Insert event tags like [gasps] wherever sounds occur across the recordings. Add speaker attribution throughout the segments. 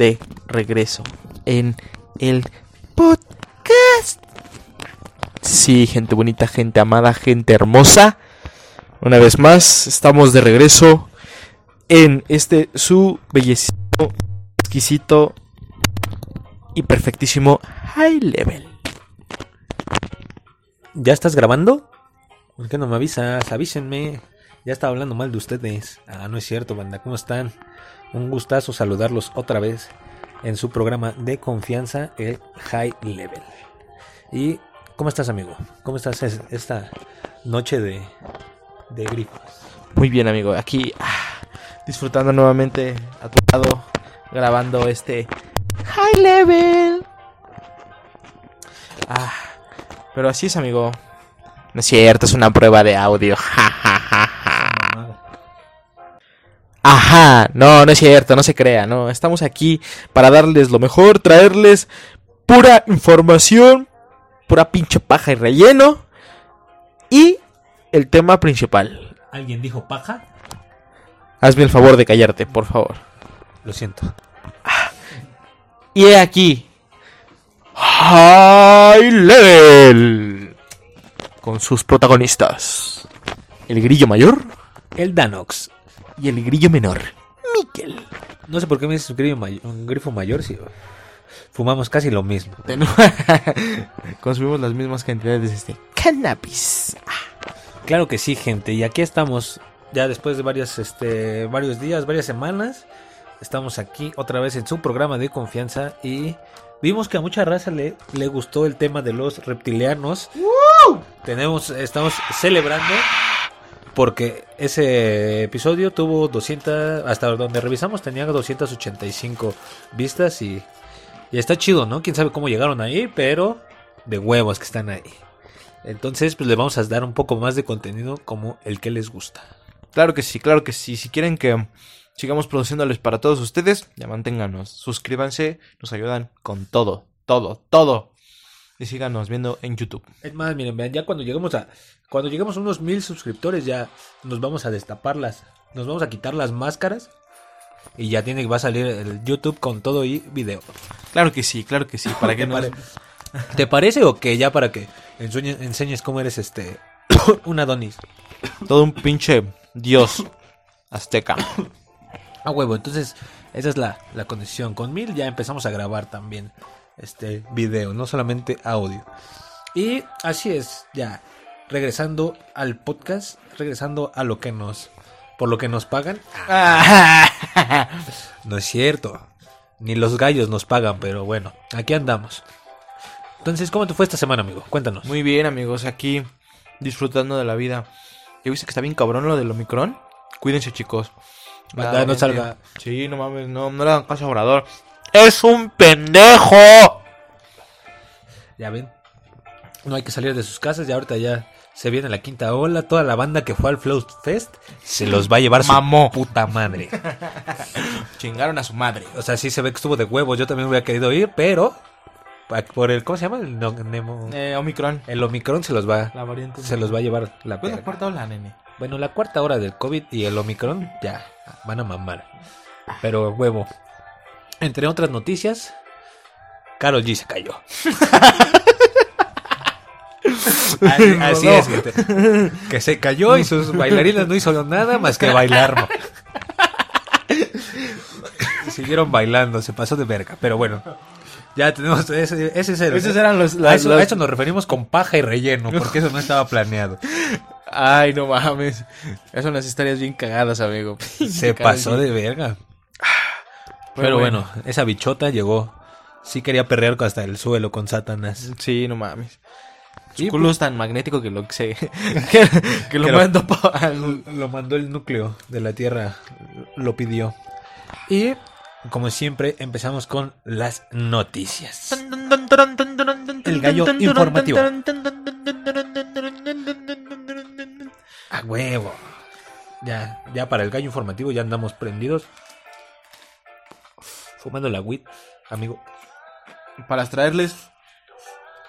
Speaker 1: de regreso en el podcast. Sí, gente bonita, gente amada, gente hermosa. Una vez más, estamos de regreso en este su bellísimo, exquisito y perfectísimo high level.
Speaker 2: ¿Ya estás grabando? ¿Por qué no me avisas? Avísenme. Ya estaba hablando mal de ustedes. Ah, no es cierto, banda. ¿Cómo están? Un gustazo saludarlos otra vez en su programa de confianza, el High Level. ¿Y cómo estás, amigo? ¿Cómo estás es- esta noche de, de grifos?
Speaker 1: Muy bien, amigo. Aquí ah, disfrutando nuevamente a tu lado, grabando este high level. Ah, pero así es, amigo. No es cierto, es una prueba de audio. [laughs] Ja, ja. Ajá, no, no es cierto, no se crea, no. Estamos aquí para darles lo mejor, traerles pura información, pura pinche paja y relleno. Y el tema principal.
Speaker 2: ¿Alguien dijo paja?
Speaker 1: Hazme el favor de callarte, por favor.
Speaker 2: Lo siento.
Speaker 1: Y he aquí. High Level. Con sus protagonistas. El grillo mayor
Speaker 2: El Danox.
Speaker 1: Y el grillo menor. Miquel.
Speaker 2: No sé por qué me dices un grifo, may- un grifo mayor si fumamos casi lo mismo. [laughs]
Speaker 1: Consumimos las mismas cantidades de este cannabis.
Speaker 2: Claro que sí, gente. Y aquí estamos ya después de varias, este, varios días, varias semanas. Estamos aquí otra vez en su programa de confianza y vimos que a mucha raza le, le gustó el tema de los reptilianos. Tenemos, estamos celebrando porque ese episodio tuvo 200, hasta donde revisamos tenía 285 vistas y, y está chido, ¿no? Quién sabe cómo llegaron ahí, pero de huevos que están ahí. Entonces, pues le vamos a dar un poco más de contenido como el que les gusta.
Speaker 1: Claro que sí, claro que sí. Si quieren que sigamos produciéndoles para todos ustedes, ya manténganos. Suscríbanse, nos ayudan con todo, todo, todo. Y síganos viendo en YouTube.
Speaker 2: Es más, miren, vean, ya cuando lleguemos a cuando lleguemos a unos mil suscriptores ya nos vamos a destaparlas, nos vamos a quitar las máscaras y ya tiene va a salir el YouTube con todo y video.
Speaker 1: Claro que sí, claro que sí. [laughs] Para que
Speaker 2: ¿Te,
Speaker 1: no.
Speaker 2: pare- ¿Te parece o que ya para que enseñes cómo eres este [coughs] un Adonis?
Speaker 1: Todo un pinche dios azteca. [coughs]
Speaker 2: Ah, huevo, entonces esa es la, la condición. Con mil ya empezamos a grabar también este video, no solamente audio. Y así es, ya regresando al podcast, regresando a lo que nos, por lo que nos pagan. [laughs] No es cierto, ni los gallos nos pagan, pero bueno, aquí andamos. Entonces, ¿cómo te fue esta semana, amigo? Cuéntanos.
Speaker 1: Muy bien, amigos, aquí disfrutando de la vida. ¿Ya viste que está bien cabrón lo del Omicron? Cuídense, chicos.
Speaker 2: No salga.
Speaker 1: Sí, no mames, no, no le hagan caso a Obrador. ¡Es un pendejo!
Speaker 2: Ya ven, no hay que salir de sus casas y ahorita ya se viene la quinta ola. Toda la banda que fue al Flow Fest se los va a llevar su
Speaker 1: Mamó.
Speaker 2: puta madre. [laughs]
Speaker 1: Chingaron a su madre.
Speaker 2: O sea, sí se ve que estuvo de huevos. Yo también hubiera querido ir, pero por el ¿cómo se llama? El, no- Nemo-
Speaker 1: Eh, Omicron.
Speaker 2: el Omicron se los va
Speaker 1: La variante.
Speaker 2: se los va a llevar la
Speaker 1: Pues la cuarta ola, nene.
Speaker 2: Bueno, la cuarta hora del COVID y el Omicron ya van a mamar. Pero huevo. Entre otras noticias, Carol G se cayó. así así es, gente. Que se cayó y sus bailarinas no hizo nada más que bailar. Siguieron bailando, se pasó de verga. Pero bueno, ya tenemos ese, ese es el-
Speaker 1: Esos eran los-
Speaker 2: a, eso,
Speaker 1: las-
Speaker 2: a eso nos referimos con paja y relleno, porque eso no estaba planeado.
Speaker 1: Ay, no mames. Esas son las historias bien cagadas, amigo.
Speaker 2: Se pasó de verga. Pero bueno, esa bichota llegó. Sí quería perrear hasta el suelo con Satanás.
Speaker 1: Sí, no mames. Su culo es tan magnético que lo que se. [laughs] [laughs] que, que lo
Speaker 2: Que
Speaker 1: al-
Speaker 2: Lo mandó el núcleo de la Tierra. Lo pidió. Y, como siempre, empezamos con las noticias. El gallo informativo. A huevo. Ya, ya para el gallo informativo ya andamos prendidos. Fumando la weed, amigo.
Speaker 1: Para traerles.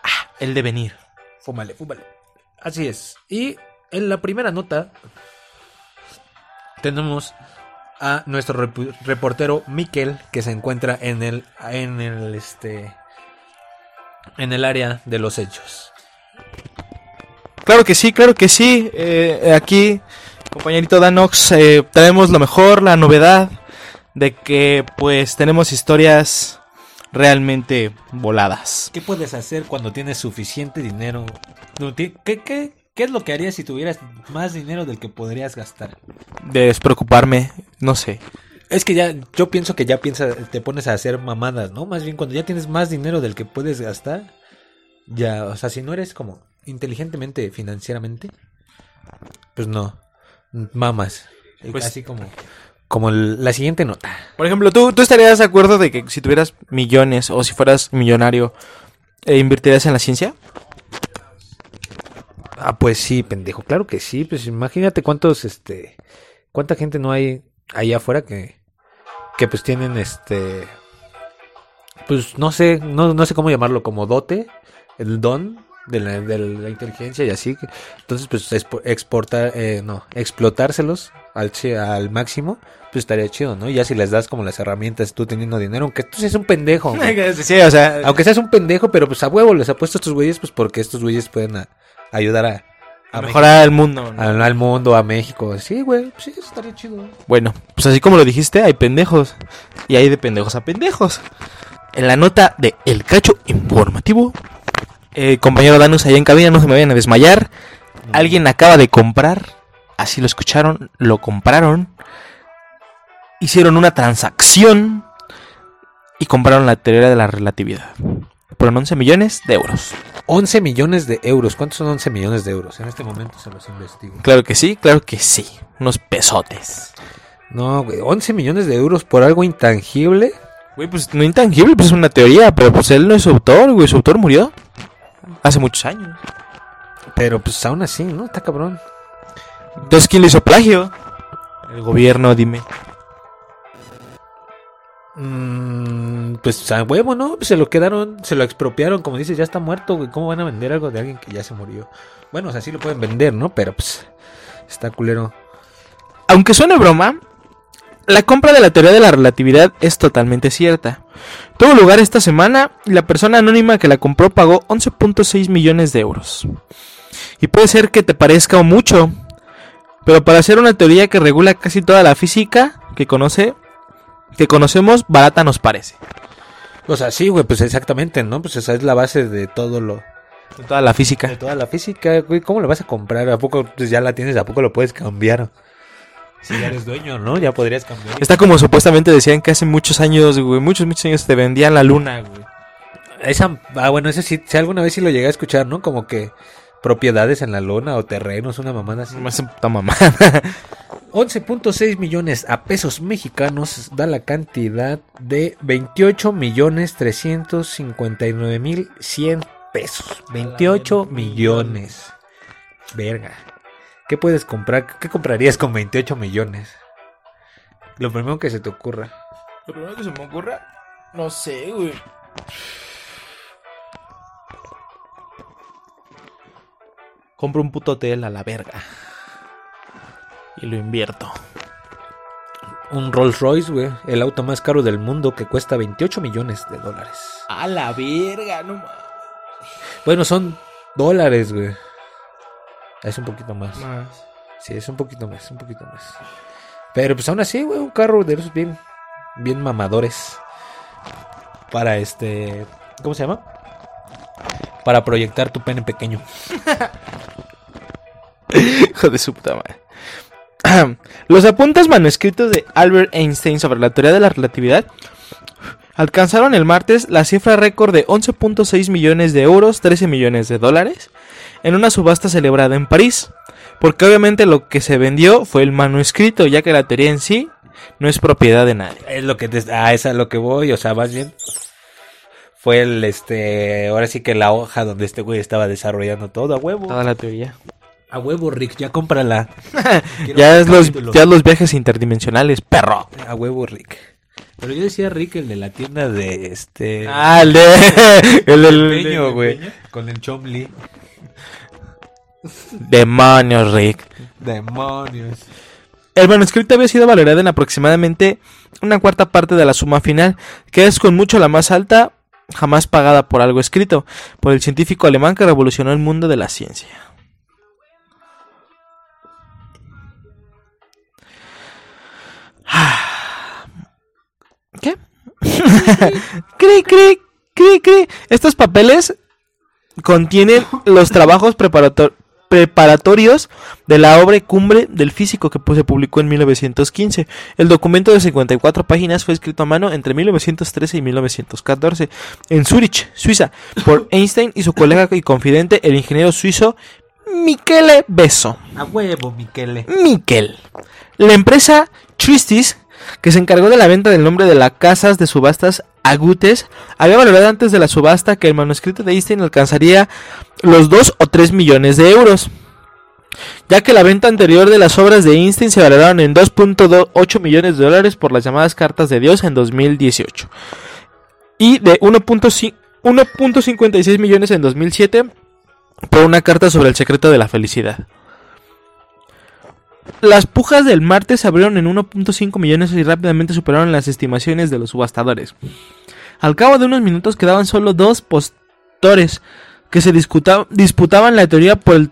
Speaker 1: ah, el devenir.
Speaker 2: Fúmale, fúmale. Así es. Y en la primera nota tenemos a nuestro reportero Miquel que se encuentra en el en el este en el área de los hechos.
Speaker 1: Claro que sí, claro que sí. Eh, aquí, compañerito Danox, eh, traemos lo mejor, la novedad de que pues tenemos historias realmente voladas.
Speaker 2: ¿Qué puedes hacer cuando tienes suficiente dinero? ¿Qué, qué, qué es lo que harías si tuvieras más dinero del que podrías gastar?
Speaker 1: De despreocuparme, no sé.
Speaker 2: Es que ya, yo pienso que ya piensa, te pones a hacer mamadas, ¿no? Más bien cuando ya tienes más dinero del que puedes gastar, ya, o sea, si no eres como inteligentemente financieramente, pues no, mamas.
Speaker 1: Pues-
Speaker 2: Así como, como el- la siguiente nota.
Speaker 1: Por ejemplo, ¿tú, ¿tú estarías de acuerdo de que si tuvieras millones o si fueras millonario, eh, invertirías en la ciencia?
Speaker 2: Ah, pues sí, pendejo, claro que sí, pues imagínate cuántos, este, cuánta gente no hay allá afuera que, que pues tienen, este, pues no sé, no, no sé cómo llamarlo, como dote, el don de la, de la inteligencia y así, entonces pues expo- exportar, eh, no, explotárselos al, al máximo, pues estaría chido, ¿no? Ya si les das como las herramientas tú teniendo dinero, aunque tú seas un pendejo, [laughs]
Speaker 1: sí, o sea,
Speaker 2: Aunque seas un pendejo, pero pues a huevo les apuesto a estos güeyes, pues porque estos güeyes pueden a- ayudar a, a
Speaker 1: mejorar el mundo. ¿no?
Speaker 2: al, al mundo, a México. Sí, güey, sí, eso estaría chido.
Speaker 1: Bueno, pues así como lo dijiste, hay pendejos. Y hay de pendejos a pendejos. En la nota de El Cacho Informativo, eh, compañero Danus, allá en cabina, no se me vayan a desmayar. Alguien acaba de comprar, así lo escucharon, lo compraron. Hicieron una transacción y compraron la teoría de la relatividad. Por 11 millones de euros.
Speaker 2: 11 millones de euros. ¿Cuántos son 11 millones de euros? En este momento se los investigo.
Speaker 1: Claro que sí, claro que sí. Unos pesotes.
Speaker 2: No, güey, 11 millones de euros por algo intangible.
Speaker 1: Güey, pues no intangible, pues es una teoría, pero pues él no es autor, güey, su autor murió hace muchos años.
Speaker 2: Pero pues aún así, ¿no? Está cabrón.
Speaker 1: Entonces, ¿quién le hizo plagio? El gobierno, dime.
Speaker 2: Mm, pues a huevo, ¿no? Se lo quedaron, se lo expropiaron. Como dices, ya está muerto, güey. ¿Cómo van a vender algo de alguien que ya se murió? Bueno, o sea, sí lo pueden vender, ¿no? Pero pues está culero.
Speaker 1: Aunque suene broma, la compra de la teoría de la relatividad es totalmente cierta. Tuvo lugar esta semana y la persona anónima que la compró pagó 11.6 millones de euros. Y puede ser que te parezca mucho, pero para hacer una teoría que regula casi toda la física que conoce, que conocemos, barata nos parece.
Speaker 2: O sea, sí, güey, pues exactamente, ¿no? Pues esa es la base de todo lo...
Speaker 1: De toda la física.
Speaker 2: De toda la física, güey. ¿Cómo lo vas a comprar? ¿A poco pues ya la tienes? ¿A poco lo puedes cambiar? Si ya eres dueño, ¿no? Ya podrías cambiar.
Speaker 1: Está como supuestamente decían que hace muchos años, güey, muchos, muchos años te vendían la luna, güey.
Speaker 2: Esa, ah, bueno, ese sí, si alguna vez sí lo llegué a escuchar, ¿no? Como que propiedades en la lona o terrenos, una mamada así.
Speaker 1: No me hace puta mamá.
Speaker 2: 11.6 [laughs] millones a pesos mexicanos da la cantidad de 28 millones 359 mil 100 pesos. 28 millones. Verga. ¿Qué puedes comprar? ¿Qué comprarías con 28 millones? Lo primero que se te ocurra.
Speaker 1: Lo primero que se me ocurra, no sé, güey. Compro un puto hotel a la verga. Y lo invierto.
Speaker 2: Un Rolls Royce, güey. El auto más caro del mundo que cuesta 28 millones de dólares.
Speaker 1: A la verga, no mames.
Speaker 2: Bueno, son dólares, güey. Es un poquito más.
Speaker 1: Más.
Speaker 2: Sí, es un poquito más, un poquito más. Pero pues aún así, güey, un carro de esos bien, bien mamadores. Para este, ¿cómo se llama? Para proyectar tu pene pequeño. [laughs] [laughs]
Speaker 1: Hijo de su puta madre. [clears throat] Los apuntes manuscritos de Albert Einstein sobre la teoría de la relatividad alcanzaron el martes la cifra récord de 11.6 millones de euros, 13 millones de dólares, en una subasta celebrada en París. Porque obviamente lo que se vendió fue el manuscrito, ya que la teoría en sí no es propiedad de nadie.
Speaker 2: Es lo que te, ah, es a lo que voy, o sea, más bien fue el este, ahora sí que la hoja donde este güey estaba desarrollando todo a huevo.
Speaker 1: Toda la teoría.
Speaker 2: A huevo, Rick, ya cómprala. [laughs]
Speaker 1: Ya es, los, ya los viajes interdimensionales, perro.
Speaker 2: A huevo, Rick. Pero yo decía Rick, el de la tienda de este.
Speaker 1: Ah, el de... [laughs] El del...
Speaker 2: Peño, güey. Con el Chomli.
Speaker 1: Demonios, Rick.
Speaker 2: Demonios.
Speaker 1: El manuscrito había sido valorado en aproximadamente una cuarta parte de la suma final, que es con mucho la más alta jamás pagada por algo escrito por el científico alemán que revolucionó el mundo de la ciencia. Cri, cri, cri, cri. Estos papeles contienen los trabajos preparator- preparatorios de la obra cumbre del físico que se publicó en 1915. El documento de 54 páginas fue escrito a mano entre 1913 y 1914 en Zurich, Suiza, por [laughs] Einstein y su colega y confidente, el ingeniero suizo Michele Besso.
Speaker 2: A huevo, Miquele.
Speaker 1: Miquel. La empresa Tristis, que se encargó de la venta del nombre de las casas de subastas Agutes, había valorado antes de la subasta que el manuscrito de Einstein alcanzaría los 2 o 3 millones de euros. Ya que la venta anterior de las obras de Einstein se valoraron en 2.8 millones de dólares por las llamadas cartas de Dios en 2018. Y de 1.5 1.56 millones en 2007 por una carta sobre el secreto de la felicidad. Las pujas del martes se abrieron en 1.5 millones y rápidamente superaron las estimaciones de los subastadores. Al cabo de unos minutos quedaban solo dos postores que se disputaban la teoría por, el-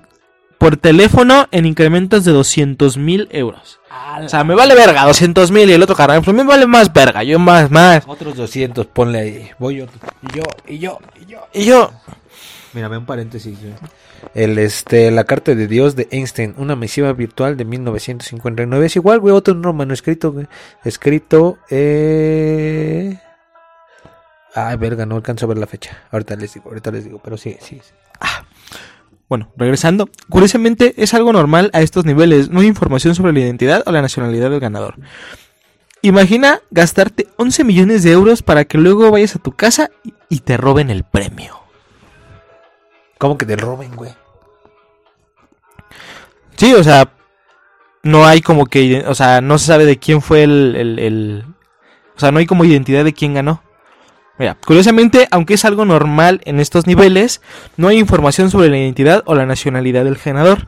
Speaker 1: por teléfono en incrementos de 200 mil euros. O sea, me vale verga, 200 mil y el otro carnal, pues me vale más verga, yo más, más.
Speaker 2: Otros 200, ponle ahí. Voy otro. Y yo, y yo, y yo.
Speaker 1: Y yo,
Speaker 2: Mira, ve un paréntesis. El, este, la carta de Dios de Einstein, una misiva virtual de 1959. Es igual, güey, otro no, manuscrito, güey. Escrito, eh... Ay, verga, no alcanzo a ver la fecha. Ahorita les digo, ahorita les digo, pero sí, sí. sí.
Speaker 1: Bueno, regresando. Curiosamente es algo normal a estos niveles. No hay información sobre la identidad o la nacionalidad del ganador. Imagina gastarte 11 millones de euros para que luego vayas a tu casa y te roben el premio.
Speaker 2: ¿Cómo que te roben, güey?
Speaker 1: Sí, o sea, no hay como que, o sea, no se sabe de quién fue el, el- el- o sea, no hay como identidad de quién ganó. Mira, curiosamente, aunque es algo normal en estos niveles, no hay información sobre la identidad o la nacionalidad del ganador.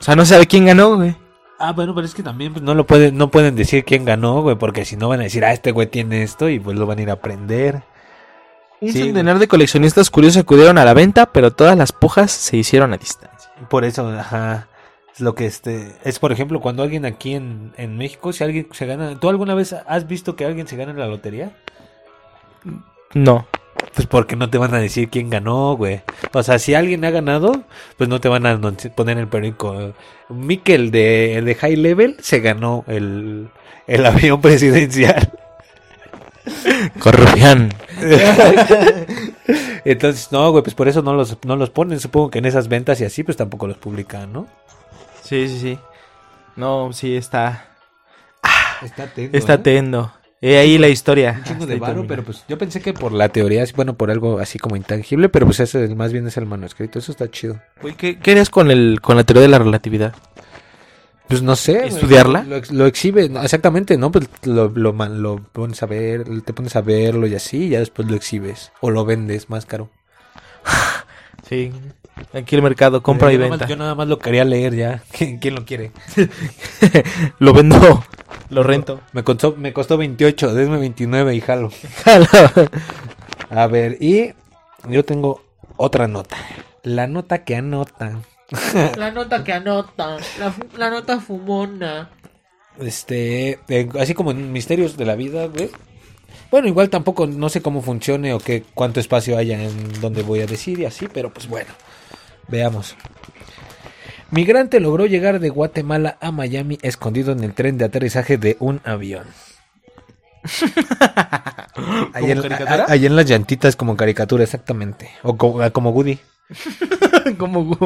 Speaker 1: O sea, no se sabe quién ganó, güey.
Speaker 2: Ah, bueno, pero es que también pues, no lo pueden, no pueden decir quién ganó, güey, porque si no van a decir, ah, este güey tiene esto y pues lo van a ir a aprender.
Speaker 1: Un
Speaker 2: Sí,
Speaker 1: centenar de coleccionistas curiosos acudieron a la venta, pero todas las pujas se hicieron a distancia.
Speaker 2: Por eso, ajá. Es lo que este. Es por ejemplo, cuando alguien aquí en, en México, si alguien se gana. ¿Tú alguna vez has visto que alguien se gana en la lotería?
Speaker 1: No.
Speaker 2: Pues porque no te van a decir quién ganó, güey. O sea, si alguien ha ganado, pues no te van a poner el periódico. Mikel de, el de High Level se ganó el, el [laughs] avión presidencial.
Speaker 1: Corrupción. [laughs]
Speaker 2: Entonces, no, güey, pues por eso no los, no los ponen. Supongo que en esas ventas y así, pues tampoco los publican, ¿no?
Speaker 1: Sí, sí, sí. No, sí, está.
Speaker 2: Está atento.
Speaker 1: Está atendo. He ahí la historia.
Speaker 2: Un chingo de varo, pero pues yo pensé que por la teoría, bueno, por algo así como intangible, pero pues eso es- más bien es el manuscrito, eso está chido.
Speaker 1: Güey, ¿qué, qué harías con, el, con la teoría de la relatividad?
Speaker 2: Pues no sé.
Speaker 1: ¿Estudiarla?
Speaker 2: Lo, lo exhibe, exactamente, ¿no? Pues lo, lo, lo pones a ver, te pones a verlo y así, y ya después lo exhibes. O lo vendes más caro. [laughs]
Speaker 1: Sí. Aquí el mercado, compra y
Speaker 2: yo
Speaker 1: venta.
Speaker 2: más- yo nada más lo quería leer ya. [laughs] ¿Quién, quién lo quiere? [laughs]
Speaker 1: Lo vendo. Lo rento.
Speaker 2: Me costó, me costó 28, desme 29 y jalo. A ver, y yo tengo otra nota. La nota que anota.
Speaker 3: La nota que anota, la, la nota fumona.
Speaker 2: Este, eh, así como en Misterios de la Vida, güey. Bueno, igual tampoco no sé cómo funcione o qué cuánto espacio haya en donde voy a decir y así, pero pues bueno, veamos. Migrante logró llegar de Guatemala a Miami escondido en el tren de aterrizaje de un avión. [laughs] ahí, en, ahí en las llantitas como caricatura, exactamente. O como, como Woody. [laughs] [laughs]
Speaker 1: Como,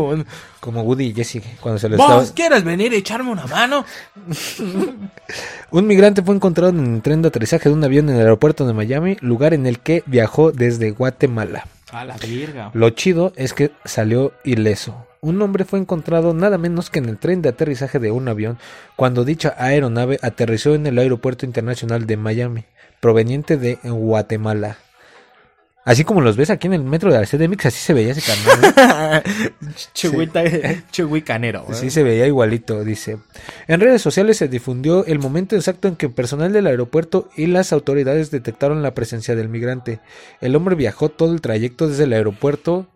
Speaker 1: como-
Speaker 2: Woody y Jessie cuando se les estaba...
Speaker 1: ¿Vos quieres venir a echarme una mano? [laughs]
Speaker 2: Un migrante fue encontrado en el tren de aterrizaje de un avión en el aeropuerto de Miami, lugar en el que viajó desde Guatemala.
Speaker 1: A la virga.
Speaker 2: Lo chido es que salió ileso. Un hombre fue encontrado nada menos que en el tren de aterrizaje de un avión cuando dicha aeronave aterrizó en el aeropuerto internacional de Miami, proveniente de Guatemala. Así como los ves aquí en el metro de la CDMX, así se veía ese carnal.
Speaker 1: Che, güey, ta- che, güey canero.
Speaker 2: Sí, [laughs] se veía igualito, dice. En redes sociales se difundió el momento exacto en que personal del aeropuerto y las autoridades detectaron la presencia del migrante. El hombre viajó todo el trayecto desde el aeropuerto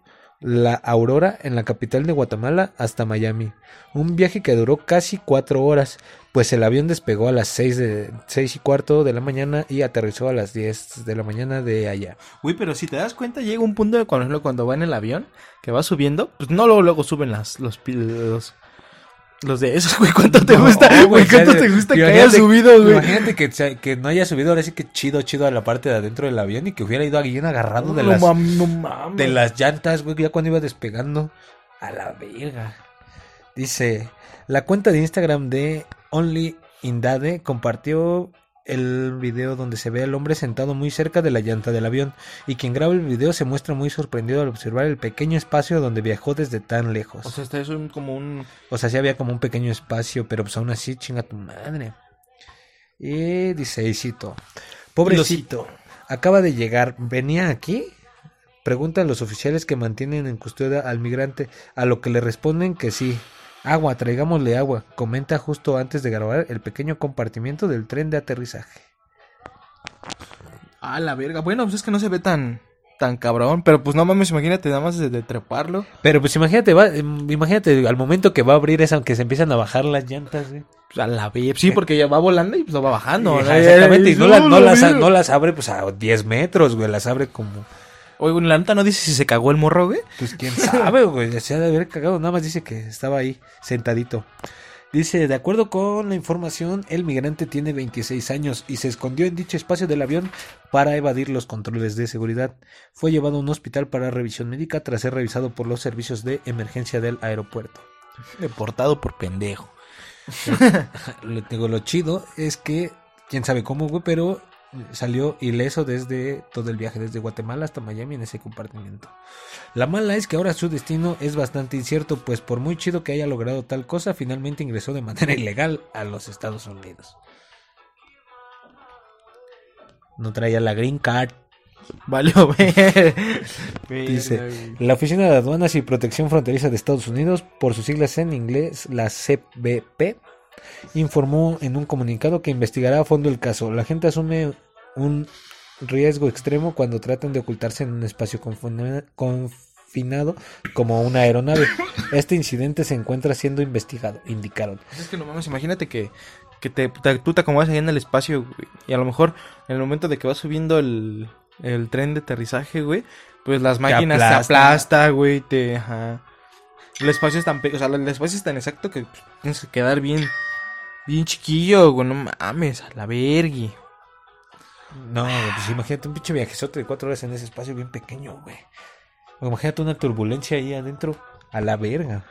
Speaker 2: La Aurora en la capital de Guatemala hasta Miami. Un viaje que duró casi cuatro horas, pues el avión despegó a las seis, de, seis y cuarto de la mañana y aterrizó a las 10 de la mañana de allá.
Speaker 1: Güey, pero si te das cuenta, llega un punto de cuando, cuando va en el avión, que va subiendo, pues no luego, luego suben las, los, los, los de esos, güey. ¿Cuánto te
Speaker 2: No,
Speaker 1: gusta?
Speaker 2: güey,
Speaker 1: ¿cuánto
Speaker 2: sea,
Speaker 1: te gusta que haya subido, güey?
Speaker 2: Imagínate que, que no haya subido ahora sí que chido, chido a la parte de adentro del avión y que hubiera ido alguien agarrado de
Speaker 1: no,
Speaker 2: las,
Speaker 1: mam- no mames.
Speaker 2: de las llantas, güey, ya cuando iba despegando. A la verga. Dice, la cuenta de Instagram de Only Indade compartió el video donde se ve al hombre sentado muy cerca de la llanta del avión y quien graba el video se muestra muy sorprendido al observar el pequeño espacio donde viajó desde tan lejos.
Speaker 1: O sea, este es un, como un...
Speaker 2: O sea, sí había como un pequeño espacio, pero pues aún así, chinga tu madre. Y dice, y cito, pobrecito, acaba de llegar, ¿venía aquí? Pregunta a los oficiales que mantienen en custodia al migrante, a lo que le responden que sí. Agua, traigámosle agua, comenta justo antes de grabar el pequeño compartimiento del tren de aterrizaje.
Speaker 1: Ah, la verga. Bueno, pues es que no se ve tan, tan cabrón. Pero pues no mames, imagínate nada más de, de treparlo.
Speaker 2: Pero pues imagínate, va, em, imagínate al momento que va a abrir es aunque se empiezan a bajar las llantas.
Speaker 1: Pues a la verga. Sí, porque ya va volando y pues lo va bajando.
Speaker 2: Exactamente, y no, la- no
Speaker 1: la
Speaker 2: las, no las abre pues a 10 metros, güey, las abre como...
Speaker 1: Oye, güey, la neta no dice si se cagó el morro, güey.
Speaker 2: Pues quién [laughs] sabe, güey. Se ha de haber cagado. Nada más dice que estaba ahí, sentadito. Dice, de acuerdo con la información, el migrante tiene 26 años y se escondió en dicho espacio del avión para evadir los controles de seguridad. Fue llevado a un hospital para revisión médica tras ser revisado por los servicios de emergencia del aeropuerto.
Speaker 1: Deportado por pendejo. [laughs]
Speaker 2: Lo, digo, lo chido es que, quién sabe cómo, güey, pero salió ileso desde todo el viaje, desde Guatemala hasta Miami en ese compartimiento. La mala es que ahora su destino es bastante incierto, pues por muy chido que haya logrado tal cosa, finalmente ingresó de manera ilegal a los Estados Unidos. No traía la green card.
Speaker 1: Valió, [laughs] ver.
Speaker 2: Dice, la Oficina de Aduanas y Protección Fronteriza de Estados Unidos, por sus siglas en inglés, la CBP, informó en un comunicado que investigará a fondo el caso. La gente asume un riesgo extremo cuando tratan de ocultarse en un espacio confina- confinado como una aeronave. Este incidente se encuentra siendo investigado, indicaron.
Speaker 1: Es que no mames, imagínate que, que te, te- tú te acomodas ahí en el espacio, güey, y a lo mejor en el momento de que va subiendo el, el tren de aterrizaje, güey, pues las máquinas te
Speaker 2: aplasta.
Speaker 1: aplasta, güey, te... Ajá. El espacio es tan... O sea, el espacio es tan exacto que pues, tienes que quedar bien... Bien chiquillo, güey, no mames, a la vergui.
Speaker 2: No, pues imagínate un pinche viajezote de cuatro horas en ese espacio bien pequeño, güey. Imagínate una turbulencia ahí adentro, a la verga.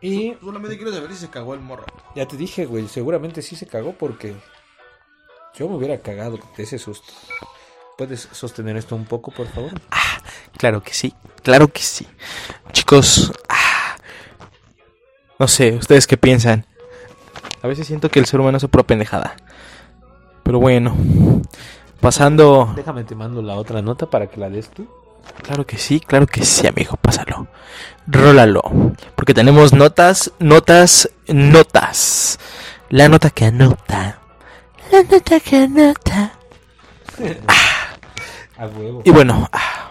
Speaker 2: Y
Speaker 1: Solamente quiero saber si se cagó el morro.
Speaker 2: Ya te dije, güey, seguramente sí se cagó porque yo me hubiera cagado de ese susto. ¿Puedes sostener esto un poco, por favor?
Speaker 1: Claro que sí, claro que sí. Chicos, ah, no sé, ¿ustedes qué piensan? A veces siento que el ser humano es pura pendejada. Pero bueno, pasando...
Speaker 2: Déjame te mando la otra nota para que la des tú.
Speaker 1: Claro que sí, claro que sí, amigo, pásalo. Rólalo. Porque tenemos notas, notas, notas. La nota que anota. La nota que anota. [laughs]
Speaker 2: A huevo.
Speaker 1: Y bueno, ah,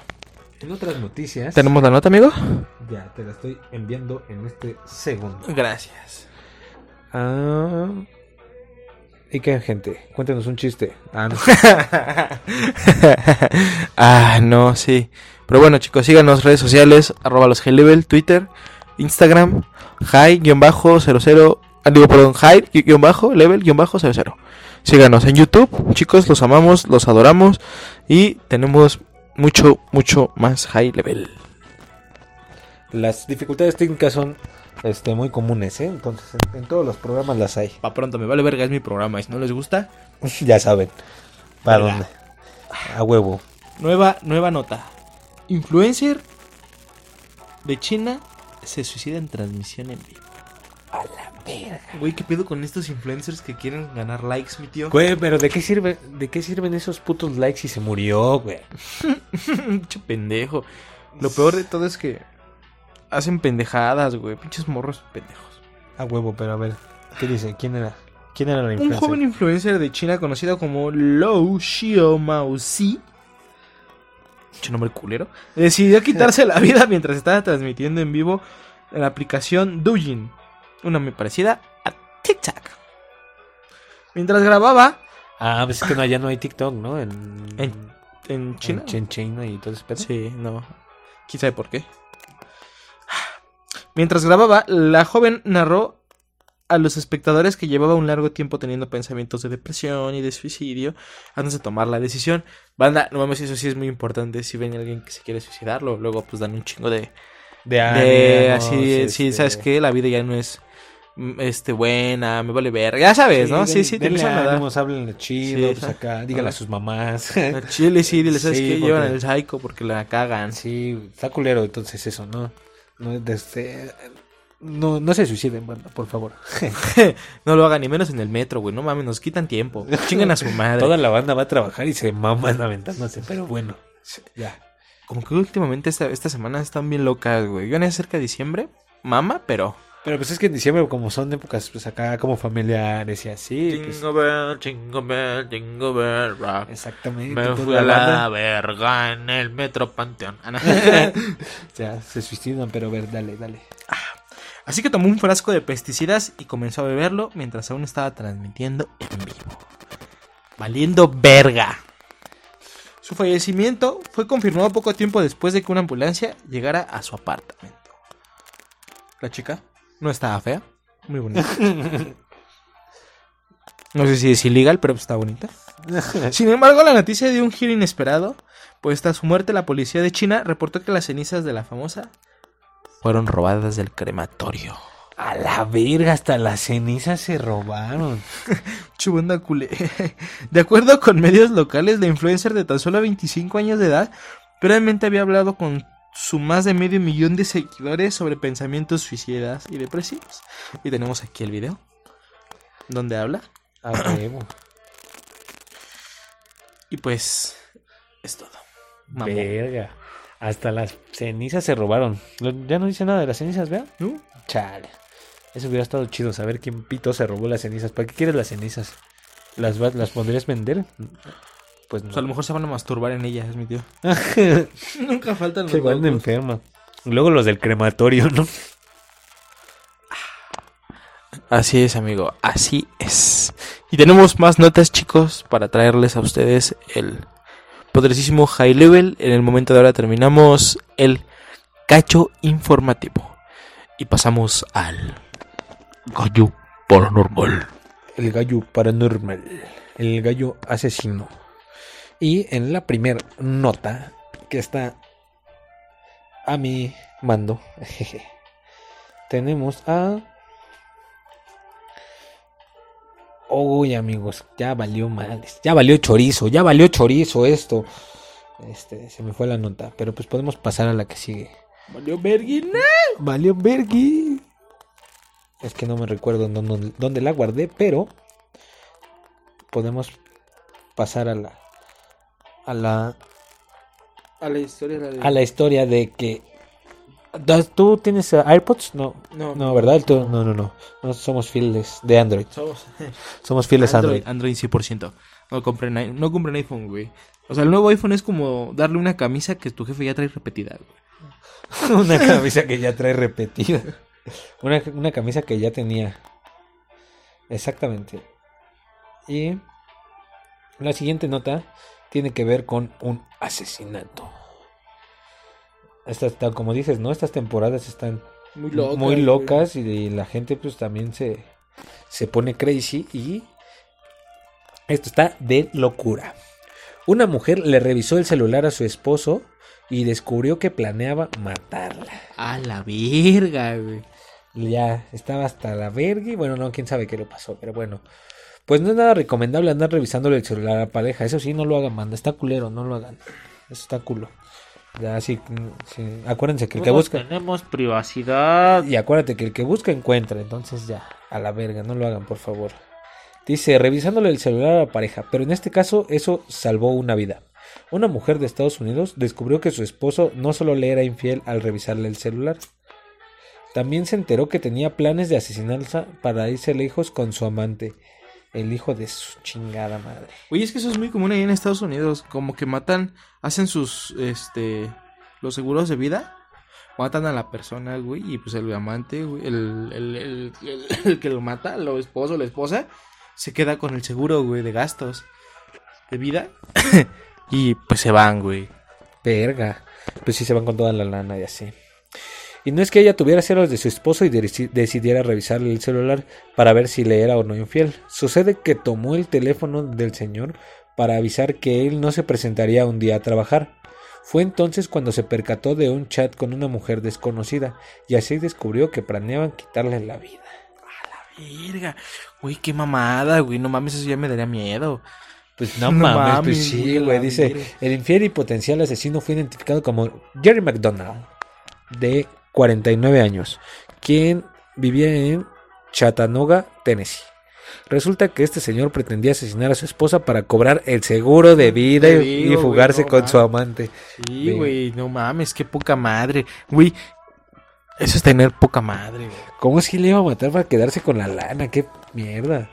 Speaker 2: En otras noticias,
Speaker 1: ¿tenemos la nota, amigo?
Speaker 2: ya te la estoy enviando en este segundo.
Speaker 1: Gracias.
Speaker 2: Ah, ¿Y qué, gente? Cuéntenos un chiste. Ah, no. [laughs]
Speaker 1: ah, no, sí. Pero bueno, chicos, síganos redes sociales, arroba los level Twitter, Instagram, high-00, ah, digo, perdón, high-level-00. Síganos en YouTube, chicos, los amamos, los adoramos y tenemos mucho, mucho más high level.
Speaker 2: Las dificultades técnicas son este, muy comunes, ¿eh? Entonces, en, en todos los programas las hay.
Speaker 1: Pa' pronto, me vale verga, es mi programa, y si no les gusta, [laughs]
Speaker 2: ya saben. ¿Para
Speaker 1: Verga.
Speaker 2: dónde? A huevo.
Speaker 1: nueva, nueva nota. Influencer de China se suicida en transmisión en vivo. Güey, ¿qué pedo con estos influencers que quieren ganar likes, mi tío?
Speaker 2: Güey, pero ¿de qué sirve, de qué sirven esos putos likes si se murió, güey? [laughs]
Speaker 1: Pinche pendejo. Lo peor de todo es que hacen pendejadas, güey. Pinches morros pendejos.
Speaker 2: A huevo, pero a ver, ¿qué dice? ¿Quién era? ¿Quién era la
Speaker 1: Un
Speaker 2: influencer?
Speaker 1: joven influencer de China conocido como Lou Xiaomaozi, mucho nombre culero, decidió quitarse [laughs] la vida mientras estaba transmitiendo en vivo en la aplicación Douyin, una muy parecida a TikTok. Mientras grababa
Speaker 2: Ah, pues es que no, allá no hay TikTok, ¿no? En,
Speaker 1: En- en China.
Speaker 2: En China y todo ese pedo.
Speaker 1: Sí, no. ¿Quién sabe por qué? Mientras grababa, la joven narró a los espectadores que llevaba un largo tiempo teniendo pensamientos de depresión y de suicidio antes de tomar la decisión. Banda, no mames, eso sí es muy importante. Si ven a alguien que se quiere suicidarlo, luego pues dan un chingo de...
Speaker 2: De,
Speaker 1: de así, sí,
Speaker 2: este,
Speaker 1: ¿sabes qué? La vida ya no es mm, este buena, me vale ver. Ya sabes, ¿no? Sí,
Speaker 2: den-
Speaker 1: sí, te
Speaker 2: denle
Speaker 1: a
Speaker 2: ánimos, háblenle chido,
Speaker 1: Sí,
Speaker 2: pues acá, dígale a sus mamás. [laughs]
Speaker 1: Al Chile, sí, dile, ¿sabes
Speaker 2: Sí,
Speaker 1: qué?
Speaker 2: porque-
Speaker 1: Llevan al psycho porque la cagan.
Speaker 2: sí, está culero entonces eso, ¿no? No, desde- no, no se suiciden, banda, por favor. [laughs]
Speaker 1: No lo hagan ni menos en el metro, güey. No mames, nos quitan tiempo. Chingan a su madre.
Speaker 2: Toda la banda va a trabajar y se maman aventándose, pero bueno, ya.
Speaker 1: Como que últimamente esta, esta semana están bien locas, güey. Yo en cerca de diciembre, mama, pero.
Speaker 2: Pero pues es que en diciembre, como son épocas, pues acá como familiares y así, pues,
Speaker 1: Jingle bell, jingle bell, jingle bell rock.
Speaker 2: exactamente.
Speaker 1: Me fui a la verga en el metro panteón. Ah, no. [laughs] [laughs]
Speaker 2: ya, se suicidan, pero a ver, dale, dale.
Speaker 1: Así que tomó un frasco de pesticidas y comenzó a beberlo mientras aún estaba transmitiendo en vivo. Valiendo verga. Su fallecimiento fue confirmado poco tiempo después de que una ambulancia llegara a su apartamento. La chica no estaba fea, muy bonita. [laughs] No sé si es ilegal, pero está bonita. [laughs] Sin embargo, la noticia dio un giro inesperado, pues tras su muerte la policía de China reportó que las cenizas de la famosa fueron robadas del crematorio.
Speaker 2: A la verga, hasta las cenizas se robaron. [laughs]
Speaker 1: Chubunda culé. De acuerdo con medios locales, la influencer de tan solo 25 años de edad previamente había hablado con su más de medio millón de seguidores sobre pensamientos suicidas y depresivos. Y tenemos aquí el video donde habla.
Speaker 2: A huevo.
Speaker 1: Y pues es todo.
Speaker 2: Verga. Hasta las cenizas se robaron. Ya no dice nada de las cenizas, ¿vea?
Speaker 1: ¿No?
Speaker 2: Chale. Eso hubiera estado chido saber quién pito se robó las cenizas. ¿Para qué quieres las cenizas? ¿Las, las podrías vender? Pues no.
Speaker 1: A lo mejor se van a masturbar en ellas, mi tío. [laughs] Nunca faltan los
Speaker 2: se van
Speaker 1: locos.
Speaker 2: enferma. Luego los del crematorio, ¿no?
Speaker 1: Así es, amigo, así es. Y tenemos más notas, chicos, para traerles a ustedes el poderosísimo High Level. En el momento de ahora terminamos el cacho informativo. Y pasamos al gallo paranormal.
Speaker 2: El gallo paranormal. El gallo asesino. Y en la primera nota que está a mi mando, jeje, tenemos a. Uy, amigos, ya valió mal. Ya valió chorizo, ya valió chorizo esto. Este, se me fue la nota, pero pues podemos pasar a la que sigue.
Speaker 1: Valió verguina.
Speaker 2: Valió Bergui. Es que no me recuerdo dónde, dónde la guardé, pero podemos pasar a la a la
Speaker 1: A la historia de
Speaker 2: a la historia de que ¿Das- ¿Tú tienes eh, AirPods? No,
Speaker 1: No.
Speaker 2: no, ¿verdad? Tú- no, no, no. No somos fieles de Android.
Speaker 1: Somos [laughs]
Speaker 2: Somos fieles a Android.
Speaker 1: Android, Android 100%. No compren, no compren iPhone, güey. O sea, el nuevo iPhone es como darle una camisa que tu jefe ya trae repetida, güey. [laughs]
Speaker 2: una camisa que ya trae repetida. Una, una camisa que ya tenía. Exactamente. Y la siguiente nota tiene que ver con un asesinato. Esta está, como dices, ¿no? Estas temporadas están
Speaker 1: Muy locas.
Speaker 2: muy y la gente pues también se, se pone crazy y esto está de locura. Una mujer le revisó el celular a su esposo y descubrió que planeaba matarla.
Speaker 1: A la verga, güey.
Speaker 2: Ya estaba hasta la verga y bueno, no, quién sabe qué le pasó, pero bueno. Pues no es nada recomendable andar revisándole el celular a la pareja. Eso sí, no lo hagan, manda. Está culero, no lo hagan. Eso está culo. Ya, sí, sí. Acuérdense que el que busca...
Speaker 3: tenemos privacidad.
Speaker 2: Y acuérdate que el que busca encuentra, entonces ya. A la verga, no lo hagan, por favor. Dice, revisándole el celular a la pareja, pero en este caso eso salvó una vida. Una mujer de Estados Unidos descubrió que su esposo no solo le era infiel al revisarle el celular, también se enteró que tenía planes de asesinarla para irse lejos con su amante, el hijo de su chingada madre.
Speaker 1: Oye, es que eso es muy común ahí en Estados Unidos. Como que matan, hacen sus, este, los seguros de vida. Matan a la persona, güey, y pues el amante, güey, el, el, el, el- [laughs] que lo mata, el esposo, la esposa, se queda con el seguro, güey, de gastos de vida. [coughs] y pues se van, güey.
Speaker 2: Verga. Pues sí se van con toda la lana y así. Y no es que ella tuviera celos de su esposo y deci- decidiera revisarle el celular para ver si le era o no infiel. Sucede que tomó el teléfono del señor para avisar que él no se presentaría un día a trabajar. Fue entonces cuando se percató de un chat con una mujer desconocida y así descubrió que planeaban quitarle la vida.
Speaker 1: Verga, güey, qué mamada, güey, no mames, eso ya me daría miedo.
Speaker 2: Pues no,
Speaker 1: No
Speaker 2: mames,
Speaker 1: mames,
Speaker 2: pues sí,
Speaker 1: güey, la
Speaker 2: Dice, el infiel y potencial asesino fue identificado como Jerry McDonald, de 49 años, quien vivía en Chattanooga, Tennessee. Resulta que este señor pretendía asesinar a su esposa para cobrar el seguro de vida y, fugarse
Speaker 1: no
Speaker 2: con su amante.
Speaker 1: Sí, güey, no mames, qué poca madre. Güey, eso es tener poca madre, güey.
Speaker 2: ¿Cómo es que le iba a matar para quedarse con la lana? ¡Qué mierda!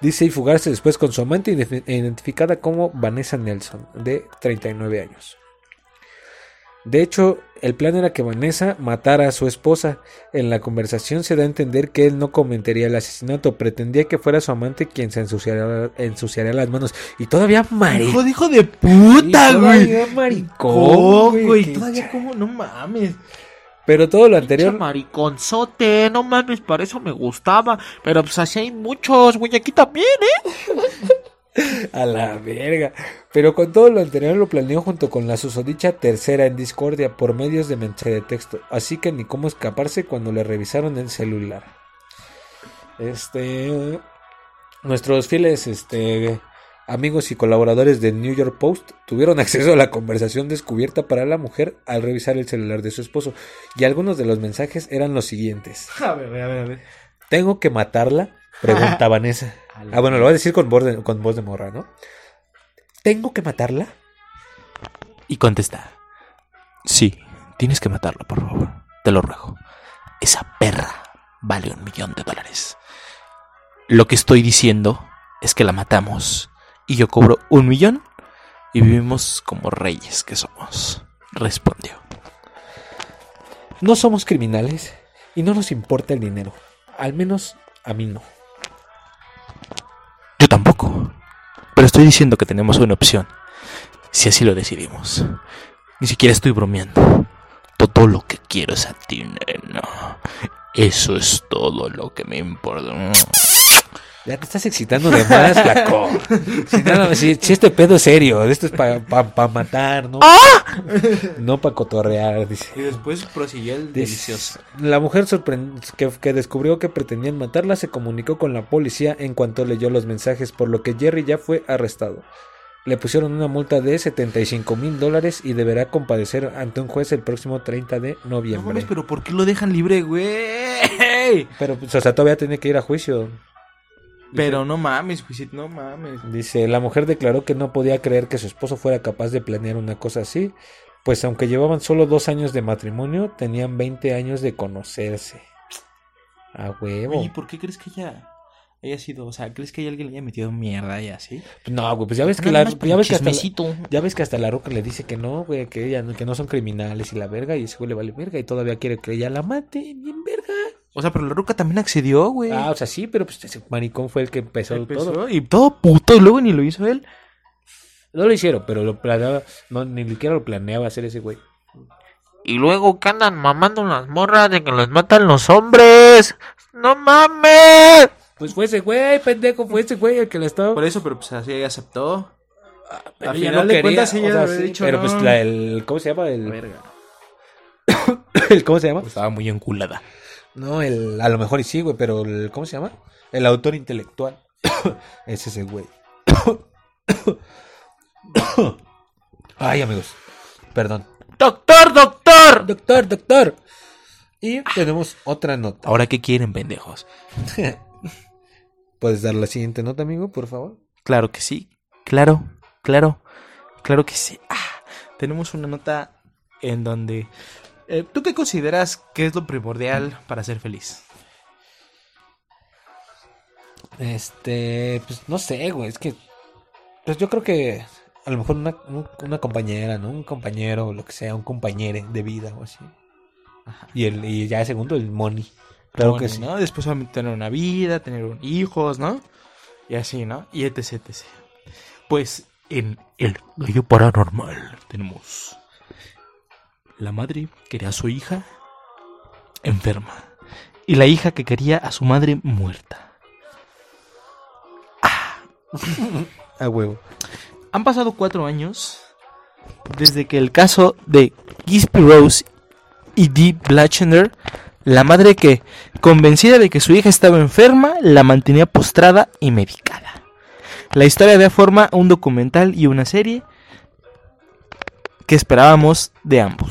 Speaker 2: Dice y fugarse después con su amante ident- identificada como Vanessa Nelson, de 39 años. De hecho, el plan era que Vanessa matara a su esposa. En la conversación se da a entender que él no comentaría el asesinato, pretendía que fuera su amante quien se ensuciara, ensuciaría las manos. Y todavía maricón.
Speaker 1: hijo de puta, güey.
Speaker 2: maricón, güey,
Speaker 1: todavía como, no mames.
Speaker 2: Pero todo lo
Speaker 3: Anterior
Speaker 2: anterior
Speaker 3: mariconzote, no mames, para eso me gustaba. Pero pues así hay muchos, güey, aquí también, ¿eh? [laughs] [laughs]
Speaker 2: A la verga. Pero con todo lo anterior lo planeó junto con la susodicha tercera en discordia por medios de mensaje de texto. Así que ni cómo escaparse cuando le revisaron el celular. Este. Nuestros fieles este, amigos y colaboradores del New York Post tuvieron [laughs] acceso a la conversación descubierta para la mujer al revisar el celular de su esposo. Y algunos de los mensajes eran los siguientes.
Speaker 1: A ver, a ver, a ver.
Speaker 2: ¿Tengo que matarla? Pregunta [laughs] Vanessa. Ah, bueno, lo voy a decir con voz de, con voz de morra, ¿no? ¿Tengo que matarla?
Speaker 1: Y contesta. Sí, tienes que matarla, por favor. Te lo ruego. Esa perra vale un millón de dólares. Lo que estoy diciendo es que la matamos y yo cobro un millón y vivimos como reyes que somos. Respondió.
Speaker 2: No somos criminales y no nos importa el dinero. Al menos a mí no.
Speaker 1: Pero estoy diciendo que tenemos una opción. Si así lo decidimos. Ni siquiera estoy bromeando. Todo lo que quiero es a ti, nena. Eso es todo lo que me importa.
Speaker 2: Ya te estás excitando de más, flaco. Si, nada, si, si este pedo es serio, esto es para matar, ¿no? No para cotorrear, dice.
Speaker 1: Y después prosiguió el
Speaker 2: Dice, La mujer que, que descubrió que pretendían matarla se comunicó con la policía en cuanto leyó los mensajes, por lo que Jerry ya fue arrestado. Le pusieron una multa de 75 mil dólares y deberá comparecer ante un juez el próximo 30 de
Speaker 1: No
Speaker 2: noviembre.
Speaker 1: mames, pero ¿por qué lo dejan libre, güey?
Speaker 2: Pero, pues, o sea, todavía tiene que ir a juicio.
Speaker 1: Pero no mames, no mames.
Speaker 2: Dice, la mujer declaró que no podía creer que su esposo fuera capaz de planear una cosa así, pues aunque llevaban solo dos años de matrimonio, tenían 20 años de conocerse. A huevo.
Speaker 1: Oye, ¿por qué crees que ella haya sido? O sea, ¿crees que hay alguien le haya metido mierda y así?
Speaker 2: No, güey, pues ya ves que,
Speaker 3: Nada
Speaker 2: la, ya ves que hasta la- ya ves que hasta la roca le dice que no, güey, que ella no- que no son criminales y la verga, y ese güey le vale verga y todavía quiere que ella la mate, bien verga.
Speaker 1: O sea, pero la ruca también accedió, güey.
Speaker 2: Ah, o sea, sí, pero pues ese maricón fue el que empezó,
Speaker 1: Empezó,
Speaker 2: todo.
Speaker 1: Y todo puto, y luego ni lo hizo él.
Speaker 2: No lo hicieron, pero lo planeaba, no, ni siquiera lo planeaba hacer ese güey.
Speaker 3: Y luego que andan mamando las morras de que los matan los hombres. ¡No mames!
Speaker 2: Pues fue ese güey, pendejo, fue ese güey el que le estaba...
Speaker 1: Por eso, pero pues así aceptó.
Speaker 2: Pero
Speaker 1: Al final de cuentas,
Speaker 2: o
Speaker 1: ella
Speaker 2: sea,
Speaker 1: había
Speaker 2: sí,
Speaker 1: dicho
Speaker 2: pero
Speaker 1: no.
Speaker 2: pues la, el, ¿cómo se llama? El,
Speaker 1: Verga. [coughs]
Speaker 2: el- ¿cómo se llama?
Speaker 1: Estaba muy enculada.
Speaker 2: No, el, a lo mejor y sí, güey, pero el, ¿cómo se llama? El autor intelectual. [coughs] es ese güey. [coughs] Ay, amigos, perdón.
Speaker 3: ¡Doctor, doctor!
Speaker 2: Doctor, doctor. Y tenemos otra nota.
Speaker 1: Ahora, ¿qué quieren, pendejos? [laughs]
Speaker 2: ¿Puedes dar la siguiente nota, amigo, por favor?
Speaker 1: Claro que sí. Claro, claro, claro que sí. Ah, tenemos una nota en donde... eh, ¿Tú qué consideras que es lo primordial para ser feliz?
Speaker 2: Este, pues no sé, güey, es que pues yo creo que a lo mejor una, un- una compañera, ¿no? Un compañero o lo que sea, un compañero de vida o así. Y el y ya segundo el money. Claro que sí.
Speaker 1: ¿no? Después tener una vida, tener un- hijos, ¿no? Y así, ¿no? Y etc, etc. Pues en el gallo paranormal tenemos la madre quería a su hija enferma y la hija que quería a su madre muerta. [laughs]
Speaker 2: A huevo.
Speaker 1: Han pasado cuatro años desde que el caso de Gisby Rose y Dee Blatchender, la madre que, convencida de que su hija estaba enferma, la mantenía postrada y medicada. La historia da forma a un documental y una serie que esperábamos de ambos.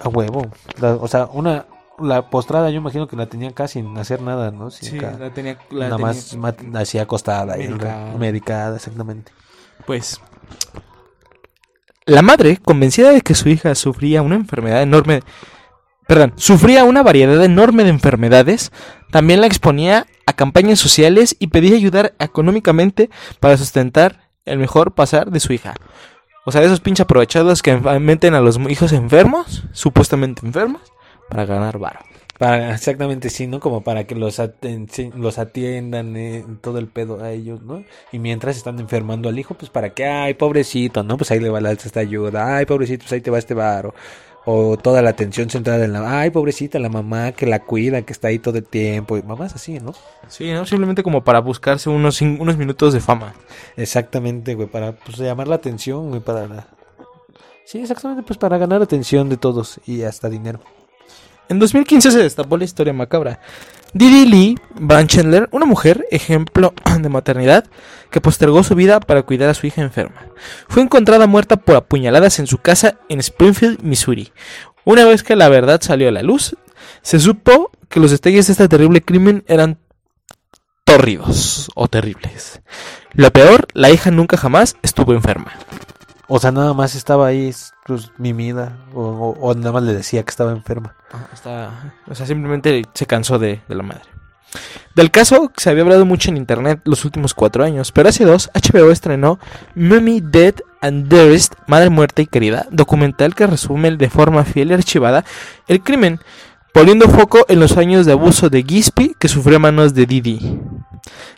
Speaker 2: A huevo. La- o sea, una la postrada yo imagino que la tenía casi sin hacer nada, ¿no? Sin ca-
Speaker 1: tenía,
Speaker 2: nada más ma- así acostada
Speaker 1: Medicada.
Speaker 2: medicada, exactamente.
Speaker 1: Pues la madre, convencida de que su hija sufría una enfermedad enorme, perdón, sufría una variedad enorme de enfermedades, también la exponía a campañas sociales y pedía ayudar económicamente para sustentar el mejor pasar de su hija. O sea, esos pinches aprovechados que meten a los hijos enfermos, supuestamente enfermos, para ganar varo.
Speaker 2: Para, exactamente, sí, ¿no? Como para que los, atiendan, eh, todo el pedo a ellos, ¿no? Y mientras están enfermando al hijo, pues para que, ay, pobrecito, ¿no? Pues ahí le va la esta ayuda, ay, pobrecito, pues ahí te va este varo. O toda la atención centrada en la, ay, pobrecita, la mamá que la cuida, que está ahí todo el tiempo. Y mamás así, ¿no?
Speaker 1: Sí, ¿no? Simplemente como para buscarse unos, unos minutos de fama.
Speaker 2: Exactamente, güey, para pues, llamar la atención, güey, para... la- Sí, exactamente, pues para ganar atención de todos y hasta dinero.
Speaker 1: En 2015 se destapó la historia macabra. Didi Lee Van Chandler, una mujer, ejemplo [clears throat] de maternidad, que postergó su vida para cuidar a su hija enferma. Fue encontrada muerta por apuñaladas en su casa en Springfield, Missouri. Una vez que la verdad salió a la luz, se supo que los detalles de este terrible crimen eran tórridos o terribles. Lo peor, la hija nunca jamás estuvo enferma.
Speaker 2: O sea, nada más estaba ahí, pues, mimida, o, o- nada más le decía que estaba enferma.
Speaker 1: Está- o sea, simplemente se cansó de, de la madre. Del caso se había hablado mucho en internet los últimos cuatro años, pero hace dos HBO estrenó Mummy Dead and Dearest, Madre Muerta y Querida, documental que resume de forma fiel y archivada el crimen, poniendo foco en los años de abuso de Gispi que sufrió a manos de Didi,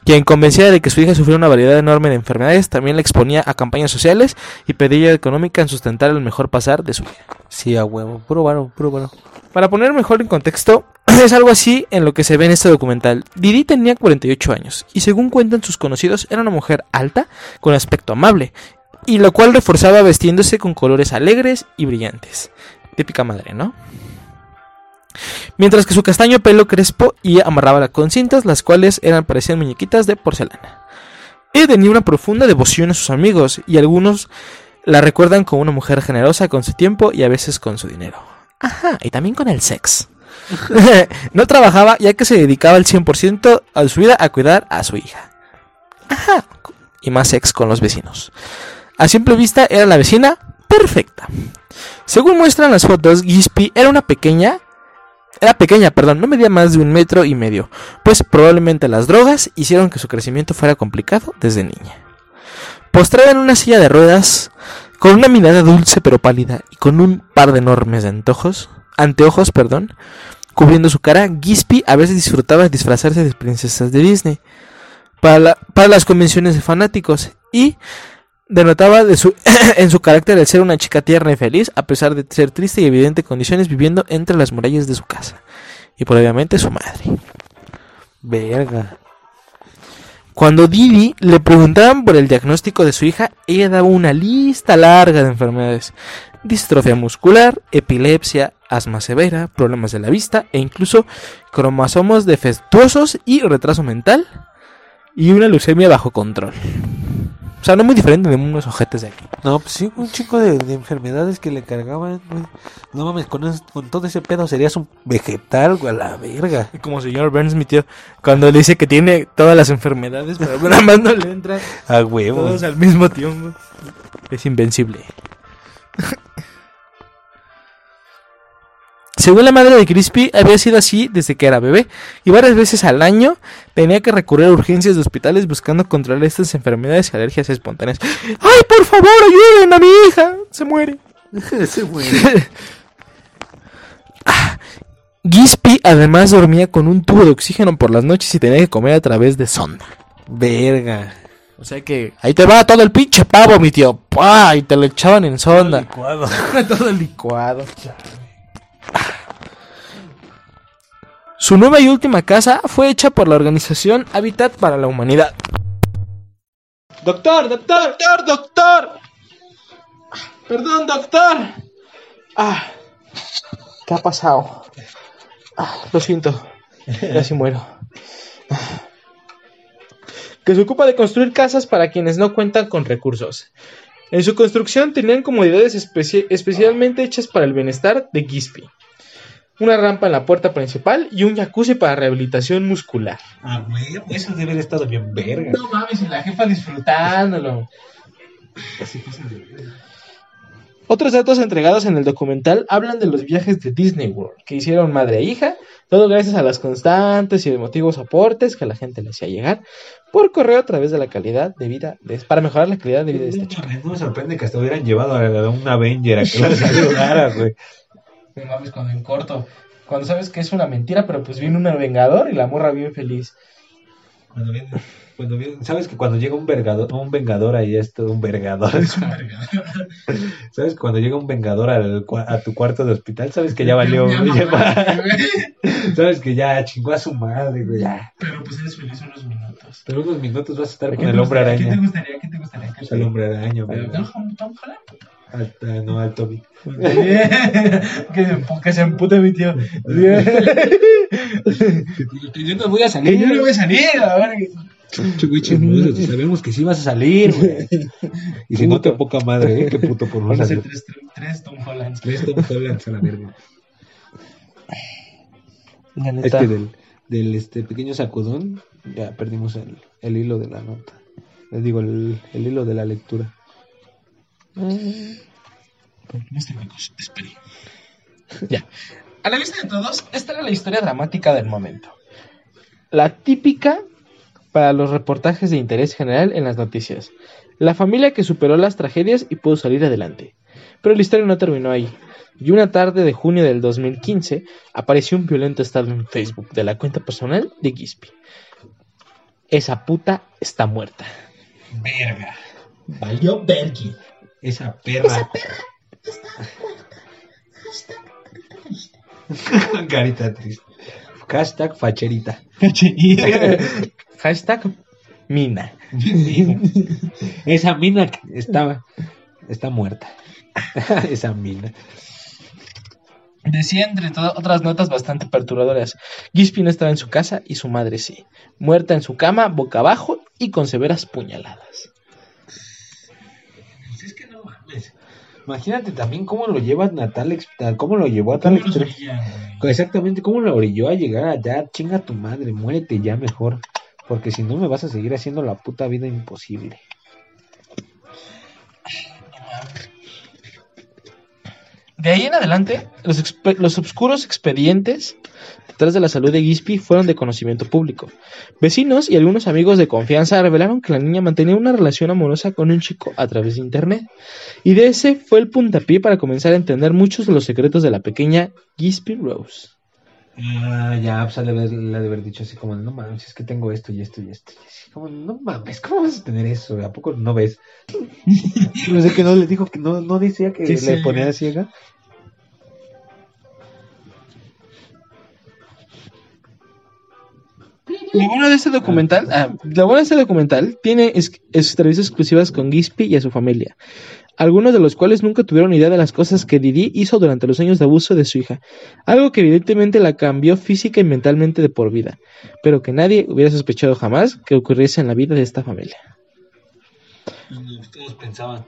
Speaker 1: quien convencida de que su hija sufría una variedad enorme de enfermedades, también la exponía a campañas sociales y pedía económica en sustentar el mejor pasar de su hija.
Speaker 2: Sí, a huevo, puro varo, puro varo.
Speaker 1: Para poner mejor en contexto, [clears throat] es algo así en lo que se ve en este documental. Didi tenía 48 años y según cuentan sus conocidos era una mujer alta con aspecto amable y lo cual reforzaba vestiéndose con colores alegres y brillantes. Típica madre, ¿no? Mientras que su castaño pelo crespo y amarraba con cintas, las cuales eran parecían muñequitas de porcelana. Ella tenía una profunda devoción a sus amigos y algunos la recuerdan como una mujer generosa con su tiempo y a veces con su dinero. Ajá, y también con el sex. [laughs] [laughs] no trabajaba ya que se dedicaba al 100% a su vida a cuidar a su hija. Ajá, y más sex con los vecinos. A simple vista era la vecina perfecta. Según muestran las fotos, Gispi era una pequeña... Era pequeña, perdón, no medía más de un metro y medio, pues probablemente las drogas hicieron que su crecimiento fuera complicado desde niña. Postrada en una silla de ruedas, con una mirada dulce pero pálida y con un par de enormes antojos, anteojos, perdón, cubriendo su cara, Gispi a veces disfrutaba disfrazarse de princesas de Disney para, la- para las convenciones de fanáticos y denotaba de su, [clears throat] en su carácter el ser una chica tierna y feliz a pesar de ser triste y evidente condiciones viviendo entre las murallas de su casa y por obviamente su madre.
Speaker 2: Verga.
Speaker 1: Cuando Didi le preguntaban por el diagnóstico de su hija, ella daba una lista larga de enfermedades. Distrofia muscular, epilepsia, asma severa, problemas de la vista e incluso cromosomos defectuosos y retraso mental y una leucemia bajo control. O sea, no muy diferente de unos ojetes de aquí.
Speaker 2: No, pues sí, un chico de, de enfermedades que le cargaban, güey. No mames, con, es- con todo ese pedo serías un vegetal, güey, a la verga.
Speaker 1: Como señor Burns, mi tío, cuando le dice que tiene todas las enfermedades, pero nada más no le entran [laughs]
Speaker 2: A huevo.
Speaker 1: todos al mismo tiempo. Es invencible. [laughs] Según la madre de Crispy, había sido así desde que era bebé y varias veces al año tenía que recurrir a urgencias de hospitales buscando controlar estas enfermedades y alergias espontáneas. [gasps] ¡Ay, por favor, ayuden a mi hija! Se muere. [laughs]
Speaker 2: Ese muere. [laughs]
Speaker 1: Gispy además dormía con un tubo de oxígeno por las noches y tenía que comer a través de sonda.
Speaker 2: Verga.
Speaker 1: O sea que ahí te va todo el pinche pavo, mi tío. ¡Pah! Y te lo echaban en sonda.
Speaker 2: Licuado.
Speaker 1: todo licuado. [laughs] Su nueva y última casa fue hecha por la organización Habitat para la Humanidad. Doctor, doctor, doctor, doctor. Perdón, doctor. Ah, ¿qué ha pasado? Ah, lo siento. Casi muero. Ah. Que se ocupa de construir casas para quienes no cuentan con recursos. En su construcción tenían comodidades especi- especialmente hechas para el bienestar de Gispy. Una rampa en la puerta principal y un jacuzzi para rehabilitación muscular.
Speaker 2: Ah, güey, eso debe haber estado bien verga.
Speaker 1: No mames, y la jefa disfrutándolo. Otros datos entregados en el documental hablan de los viajes de Disney World que hicieron madre e hija, todo gracias a las constantes y emotivos aportes que la gente le hacía llegar por correo a través de la calidad de vida, de- para mejorar la calidad de vida de esta chica.
Speaker 2: No me sorprende que hasta hubieran llevado a un Avenger a que la [laughs] saludara, güey.
Speaker 1: No mames, cuando en corto, cuando sabes que es una mentira, pero pues viene un vengador y la morra bien feliz.
Speaker 2: Cuando viene, cuando viene- sabes que cuando llega un vengador, un vengador ahí es todo un vergador. [laughs] sabes que cuando llega un vengador al a tu cuarto de hospital, sabes que ya valió, [laughs] ya- sabes que ya chingó a su madre, güey. ya.
Speaker 1: Pero pues eres feliz unos minutos.
Speaker 2: Pero unos minutos vas a estar
Speaker 1: ¿Qué
Speaker 2: con el hombre
Speaker 1: gustaría? ¿Qué te
Speaker 2: araña.
Speaker 1: gustaría? ¿Qué te gustaría? que
Speaker 2: Es el hombre araña, güey.
Speaker 1: Tom Holland.
Speaker 2: No, al Toby. [laughs]
Speaker 1: que, se, que se empute mi tío. [laughs]
Speaker 2: Yo no voy a
Speaker 1: que
Speaker 2: salir.
Speaker 1: yo no voy a salir, a ver.
Speaker 2: Sabemos que sí vas a salir, güey. [laughs] Y si no, te poca madre, ¿eh? Qué puto por no salir.
Speaker 1: tres, tres Tom Hollands.
Speaker 2: Tres Tom Hollands a la verga.
Speaker 1: La
Speaker 2: Es que del, del este pequeño sacudón ya perdimos el, el hilo de la nota. Les digo, el, el hilo de la lectura.
Speaker 1: Problemas técnicos, espere. [laughs] Ya. A la vista de todos, esta era la historia dramática del momento. La típica para los reportajes de interés general en las noticias. La familia que superó las tragedias y pudo salir adelante. Pero la historia no terminó ahí. Y una tarde de junio del 2015 apareció un violento estado en Facebook de la cuenta personal de Gispy. Esa puta está muerta.
Speaker 2: Verga.
Speaker 1: Valió Bergi.
Speaker 2: Esa perra. [laughs] Carita triste. Hashtag facherita. [laughs]
Speaker 1: Hashtag Mina. [laughs]
Speaker 2: Esa mina que estaba, está muerta. Esa mina.
Speaker 1: Decía entre todas otras notas bastante perturbadoras. Gispy no estaba en su casa y su madre sí. Muerta en su cama, boca abajo y con severas puñaladas.
Speaker 2: Pues es que no mames. Imagínate también cómo lo lleva a tal cómo lo llevó a tal extremo. Exactamente, cómo lo orilló a llegar allá. Chinga tu madre, muérete ya mejor. Porque si no me vas a seguir haciendo la puta vida imposible.
Speaker 1: De ahí en adelante, los, los oscuros expedientes detrás de la salud de Gispy fueron de conocimiento público. Vecinos y algunos amigos de confianza revelaron que la niña mantenía una relación amorosa con un chico a través de internet. Y de ese fue el puntapié para comenzar a entender muchos de los secretos de la pequeña Gispy Rose.
Speaker 2: Ah, ya, pues le de, le de haber dicho así como, no mames, es que tengo esto y esto y esto. Y así como, no mames, ¿cómo vas a tener eso? ¿A poco no ves? [laughs] no sé que no le dijo que no, no decía que
Speaker 1: Que
Speaker 2: le
Speaker 1: sí.
Speaker 2: ponía ciega.
Speaker 1: Lo bueno de este documental, ah, lo de este documental tiene entrevistas exclusivas con Gispy y a su familia, algunos de los cuales nunca tuvieron idea de las cosas que Didi hizo durante los años de abuso de su hija, algo que evidentemente la cambió física y mentalmente de por vida, pero que nadie hubiera sospechado jamás que ocurriese en la vida de esta familia.
Speaker 2: Todos pensaban,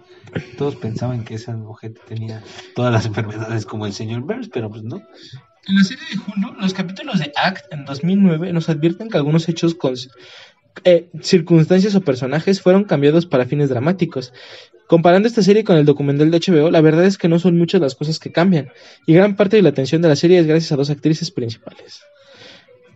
Speaker 2: todos pensaban que esa mujer tenía todas las enfermedades como el señor Burns, pero pues no.
Speaker 4: En la serie de Hulu, los capítulos de Act en 2009 nos advierten que algunos hechos con eh, circunstancias o personajes fueron cambiados para fines dramáticos. Comparando esta serie con el documental de HBO, la verdad es que no son muchas las cosas que cambian, y gran parte de la atención de la serie es gracias a dos actrices principales,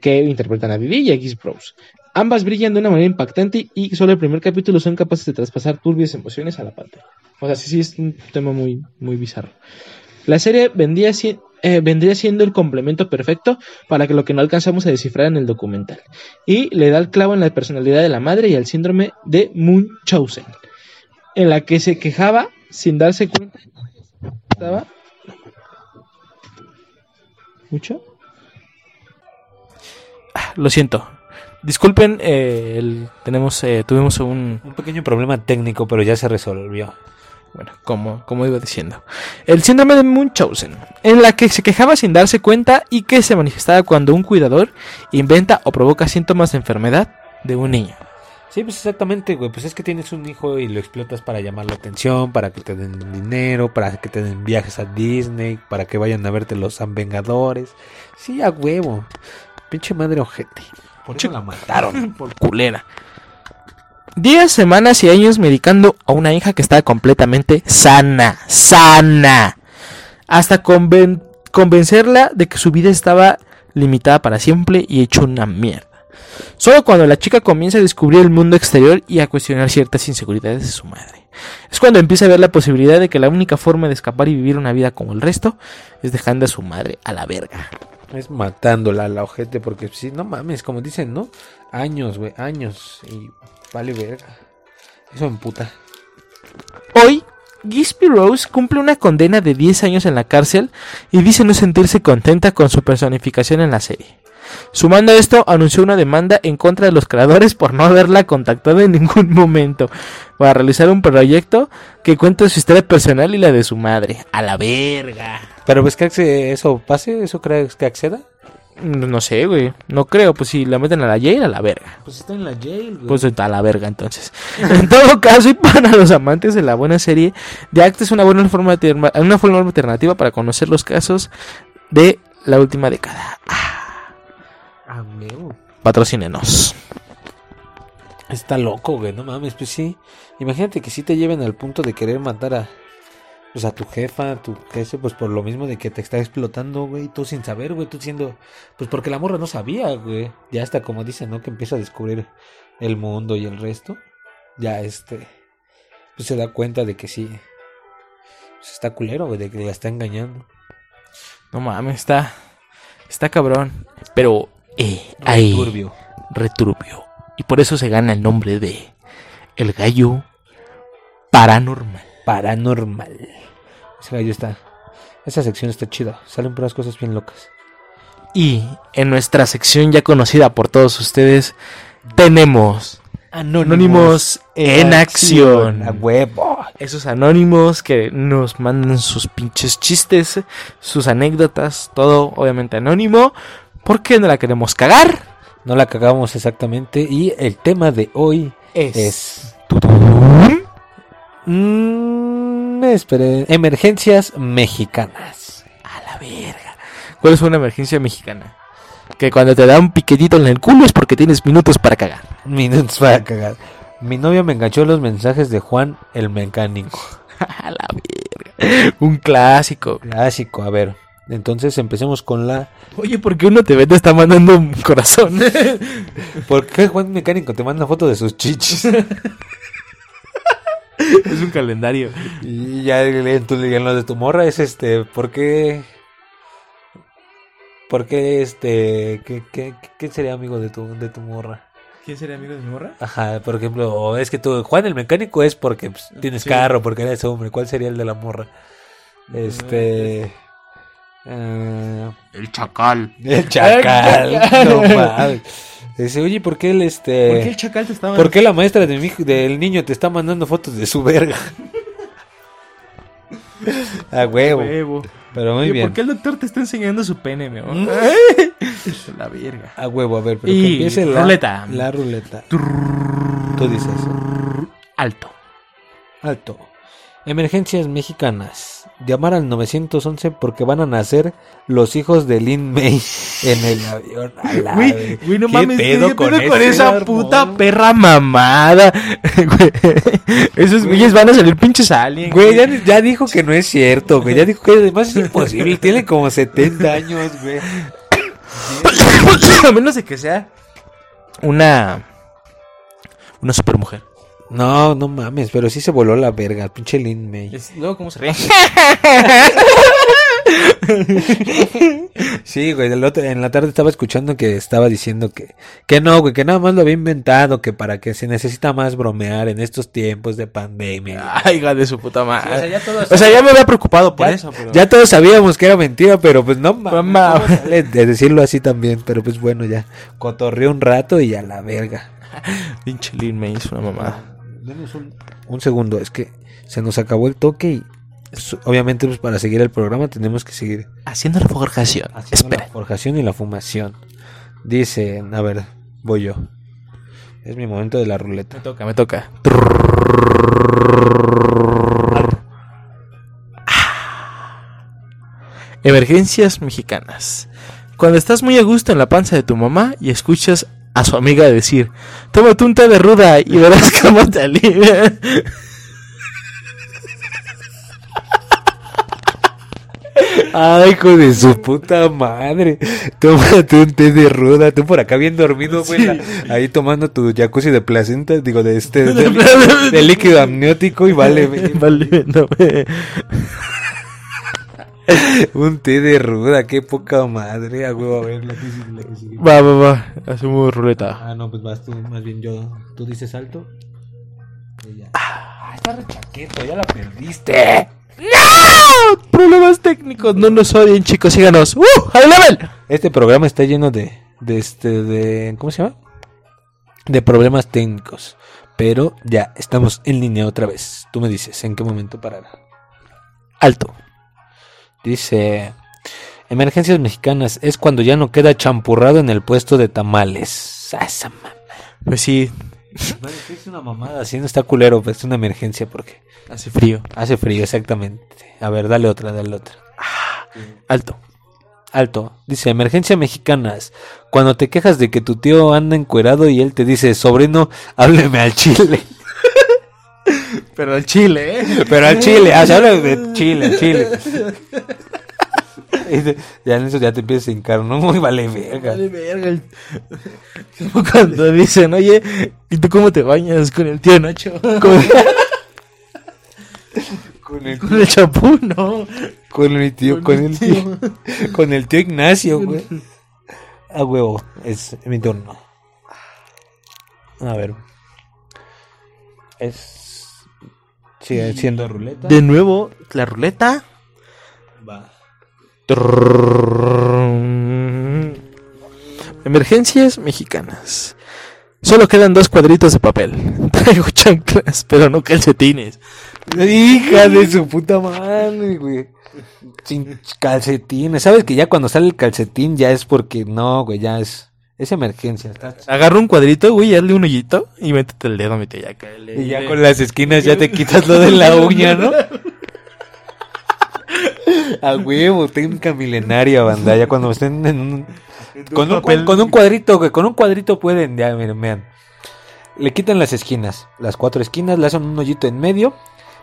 Speaker 4: que interpretan a Vivi y a Giz Bros. Ambas brillan de una manera impactante y solo el primer capítulo son capaces de traspasar turbias emociones a la pantalla. O sea, sí, sí es un tema muy, muy bizarro. La serie vendía, eh, vendría siendo el complemento perfecto para que lo que no alcanzamos a descifrar en el documental. Y le da el clavo en la personalidad de la madre y al síndrome de Munchausen, en la que se quejaba sin darse cuenta. ¿Estaba? ¿Mucho?
Speaker 1: Lo siento. Disculpen, eh, el- tenemos, eh, tuvimos un,
Speaker 2: Un pequeño problema técnico, pero ya se resolvió.
Speaker 1: Bueno, como, como iba diciendo, el síndrome de Munchausen, en la que se quejaba sin darse cuenta y que se manifestaba cuando un cuidador inventa o provoca síntomas de enfermedad de un niño.
Speaker 2: Sí, pues exactamente, güey. Pues es que tienes un hijo y lo explotas para llamar la atención, para que te den dinero, para que te den viajes a Disney, para que vayan a verte los San Vengadores. Sí, a huevo. Pinche madre ojete. Por eso la mataron.
Speaker 1: Por [laughs] culera. Días, semanas y años medicando a una hija que estaba completamente sana, sana. Hasta conven- convencerla de que su vida estaba limitada para siempre y hecho una mierda. Solo cuando la chica comienza a descubrir el mundo exterior y a cuestionar ciertas inseguridades de su madre. Es cuando empieza a ver la posibilidad de que la única forma de escapar y vivir una vida como el resto es dejando a su madre a la verga.
Speaker 2: Es matándola a la ojete, porque sí, no mames, como dicen, ¿no? Años, güey, años. Y vale verga. Eso me puta.
Speaker 1: Hoy, Gisby Rose cumple una condena de 10 años en la cárcel y dice no sentirse contenta con su personificación en la serie. Sumando a esto, anunció una demanda en contra de los creadores por no haberla contactado en ningún [laughs] momento para realizar un proyecto que cuenta su historia personal y la de su madre. A la verga.
Speaker 2: Pero ves que eso pase, eso crees que acceda.
Speaker 1: No, sé, güey. No creo. Pues si la meten a la jail, a la verga.
Speaker 2: Pues está en la jail, güey.
Speaker 1: Pues a la verga entonces. [laughs] En todo caso, y para los amantes de la buena serie, The Act es una buena forma, una forma alternativa para conocer los casos de la última década. Ah,
Speaker 2: huevo.
Speaker 1: patrocínenos.
Speaker 2: Está loco, güey, no mames, pues sí. Imagínate que sí te lleven al punto de querer matar a pues a tu jefa, a tu jefe, pues por lo mismo de que te está explotando, güey, tú sin saber, güey, tú siendo pues porque la morra no sabía, güey. Ya hasta como dicen, ¿no? Que empieza a descubrir el mundo y el resto. Ya este pues se da cuenta de que sí pues está culero, güey, de que la está engañando.
Speaker 1: No mames, está. Está cabrón. Pero, eh, ahí.
Speaker 2: Turbio.
Speaker 1: Returbio. Y por eso se gana el nombre de. El gallo paranormal.
Speaker 2: Paranormal. Ese gallo está. Esa sección está chida. Salen puras cosas bien locas.
Speaker 1: Y en nuestra sección ya conocida por todos ustedes, tenemos Anónimos en acción.
Speaker 2: A huevo.
Speaker 1: esos anónimos que nos mandan sus pinches chistes, sus anécdotas, todo obviamente anónimo, porque no la queremos cagar.
Speaker 2: No la cagamos exactamente. Y el tema de hoy
Speaker 1: Es.
Speaker 2: es. Mm, esperen. Emergencias mexicanas.
Speaker 1: A la verga. ¿Cuál es una emergencia mexicana? Que cuando te da un piquetito en el culo es porque tienes minutos para cagar. [laughs]
Speaker 2: Minutos para cagar. Mi novia me enganchó los mensajes de Juan el mecánico. [laughs]
Speaker 1: A la verga. Un clásico.
Speaker 2: Clásico, a ver. Entonces empecemos con la.
Speaker 1: Oye, ¿por qué uno te ve te está mandando un corazón? [laughs]
Speaker 2: ¿Por qué Juan Mecánico te manda foto de sus chichis? [laughs]
Speaker 1: es un calendario.
Speaker 2: Y ya en, tu, en lo de tu morra es este, ¿por qué? ¿Por qué este, qué, qué, quién sería amigo de tu, de tu morra?
Speaker 1: ¿Quién sería amigo de mi morra?
Speaker 2: Ajá, por ejemplo, o es que tú, Juan el mecánico es porque pues, tienes
Speaker 1: Sí.
Speaker 2: carro, porque eres hombre, ¿cuál sería el de la morra? Este... eh,
Speaker 3: El chacal.
Speaker 2: el chacal, [laughs] no mames. Dice, oye, ¿por qué el este...
Speaker 1: ¿Por qué el chacal te estaba
Speaker 2: ¿Por qué la maestra de mi del niño te está mandando fotos de su verga? [laughs] A huevo.
Speaker 1: huevo?
Speaker 2: Pero muy
Speaker 1: Oye,
Speaker 2: bien.
Speaker 1: ¿Por qué el doctor te está enseñando su pene, mi amor? [laughs] la verga.
Speaker 2: A huevo, a ver, pero
Speaker 1: Y
Speaker 2: que empiece la
Speaker 1: ruleta.
Speaker 2: La ruleta. Tú dices.
Speaker 1: Alto.
Speaker 2: Alto. Emergencias mexicanas. Llamar al 911 porque van a nacer los hijos de Lin May en el avión.
Speaker 1: Güey, güey, no
Speaker 2: ¿Qué
Speaker 1: mames,
Speaker 2: pedo
Speaker 1: ¿qué
Speaker 2: con
Speaker 1: pedo con
Speaker 2: ese
Speaker 1: esa puta perra mamada? [laughs] Güey, Esos güeyes van a salir pinches aliens.
Speaker 2: Güey, ya, ya dijo que no es cierto, güey. Ya dijo que además es imposible. Tiene como 70 años, güey. [coughs]
Speaker 1: a menos de que sea una una supermujer.
Speaker 2: No, no mames, pero sí se voló la verga, pinche Lin May.
Speaker 1: Luego cómo se ríe. [laughs]
Speaker 2: Sí, güey, el otro- en la tarde estaba escuchando que estaba diciendo que, que no, güey, que nada más lo había inventado, que para que se necesita más bromear en estos tiempos de pandemia.
Speaker 1: Ay, hija de su puta
Speaker 2: Sí, o sea,
Speaker 1: madre.
Speaker 2: ya todos
Speaker 1: O sea, ya me había preocupado por
Speaker 2: ya,
Speaker 1: eso, pero
Speaker 2: ya todos sabíamos que era mentira, pero pues no mames,
Speaker 1: mames.
Speaker 2: ¿cómo sale de decirlo así también, pero pues bueno, ya cotorreó un rato y a la verga. [laughs]
Speaker 1: pinche Lin May es una mamada.
Speaker 2: Denos un, un segundo, es que se nos acabó el toque y obviamente pues para seguir el programa tenemos que seguir
Speaker 1: Haciendo la forjación.
Speaker 2: haciendo
Speaker 1: Espera.
Speaker 2: la forjación y la fumación. Dice, a ver, voy yo. Es mi momento de la ruleta.
Speaker 1: Me toca, me toca. Emergencias mexicanas. Cuando estás muy a gusto en la panza de tu mamá y escuchas a su amiga decir, tómate un té de ruda y verás [laughs] cómo te alivia.
Speaker 2: Ay, hijo de su puta madre. Tómate un té de ruda. Tú por acá bien dormido, güey. Ahí tomando tu jacuzzi de placenta, digo, de este, [laughs] de, de líquido amniótico y vale, [laughs]
Speaker 1: Vale, no [laughs]
Speaker 2: un té de ruda. Qué poca madre. A huevo, a ver, la que sigue, la que sigue.
Speaker 1: Va, va, va. Hacemos ruleta.
Speaker 2: Ah, no, pues vas tú, más bien yo. ¿Tú dices alto? Y ya. Ah, está rechaqueto, ya la perdiste.
Speaker 1: Problemas técnicos, no nos odien, chicos, síganos. ¡Uh! ¡High level!
Speaker 2: Este programa está lleno de, de este, de, ¿cómo se llama? De problemas técnicos. Pero ya, estamos en línea otra vez. Tú me dices, ¿en qué momento parar?
Speaker 1: Alto.
Speaker 2: Dice, emergencias mexicanas es cuando ya no queda champurrado en el puesto de tamales. Ah.
Speaker 1: Pues sí,
Speaker 2: Es una mamada, así no está culero, pues es una emergencia porque
Speaker 1: hace frío.
Speaker 2: hace frío, exactamente. A ver, dale otra, dale otra.
Speaker 1: Alto.
Speaker 2: Alto. Dice, emergencia mexicanas. Cuando te quejas de que tu tío anda encuerado y él te dice, sobrino, hábleme al chile.
Speaker 1: Pero el chile, ¿eh?
Speaker 2: Pero al chile, ah, se habla de chile, al chile. [laughs] Ya en eso ya te empiezas a hincar, no [laughs] muy vale verga.
Speaker 1: Vale, verga. el- Como [laughs] cuando dicen, oye, ¿y tú cómo te bañas con el tío Nacho? Con,
Speaker 2: Con el,
Speaker 1: con el champú, ¿no?
Speaker 2: con el tío,
Speaker 1: Con
Speaker 2: con
Speaker 1: el
Speaker 2: el tío, con el tío Ignacio, güey. A huevo, es mi turno. A ver. Es. Sigue siendo ruleta.
Speaker 1: De nuevo, la ruleta.
Speaker 2: Va.
Speaker 1: Emergencias mexicanas. Solo quedan dos cuadritos de papel. Traigo chanclas, pero no calcetines.
Speaker 2: Hija de su puta madre, güey. Sin calcetines. Sabes que ya cuando sale el calcetín ya es porque no, güey, ya es. Es emergencia. está-
Speaker 1: Agarra un cuadrito, güey, hazle un hoyito y métete el dedo, mete ya.
Speaker 2: Y ya con las esquinas ya te quitas lo de la [laughs] uña, ¿no? [laughs] A huevo, técnica milenaria, banda. Ya cuando estén en un. Con un, con un cuadrito, güey. Con un cuadrito pueden, ya, miren, vean. Le quitan las esquinas, las cuatro esquinas, le hacen un hoyito en medio,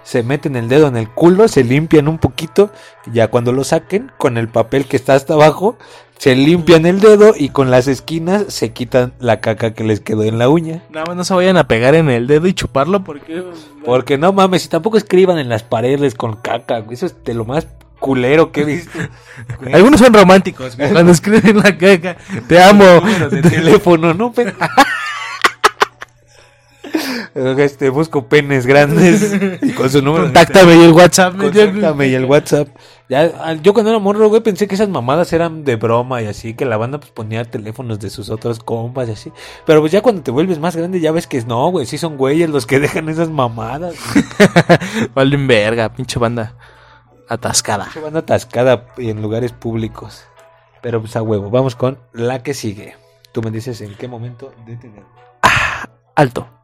Speaker 2: se meten el dedo en el culo, se limpian un poquito, y ya cuando lo saquen, con el papel que está hasta abajo, se limpian el dedo y con las esquinas se quitan la caca que les quedó en la uña.
Speaker 1: Nada más no se vayan a pegar en el dedo y chuparlo porque...
Speaker 2: Porque no mames, y tampoco escriban en las paredes con caca. Eso es de lo más culero que he visto. [laughs]
Speaker 1: Algunos son románticos, cuando [laughs] escriben la caca. Te amo.
Speaker 2: de teléfono, ¿no? Pe- [laughs] Este, busco penes grandes y con su número.
Speaker 1: Contáctame y el WhatsApp. me
Speaker 2: Contáctame y el WhatsApp. Ya, ah, yo cuando era morro, güey, pensé que esas mamadas eran de broma y así, que la banda pues ponía teléfonos de sus otros compas y así. Pero pues ya cuando te vuelves más grande ya ves que no, güey, sí son güeyes los que [laughs] dejan esas mamadas. [laughs]
Speaker 1: Valen verga, pinche banda. Atascada.
Speaker 2: Se van atascada en lugares públicos. Pero pues a huevo, vamos con la que sigue. Tú me dices en qué momento detener.
Speaker 1: Alto.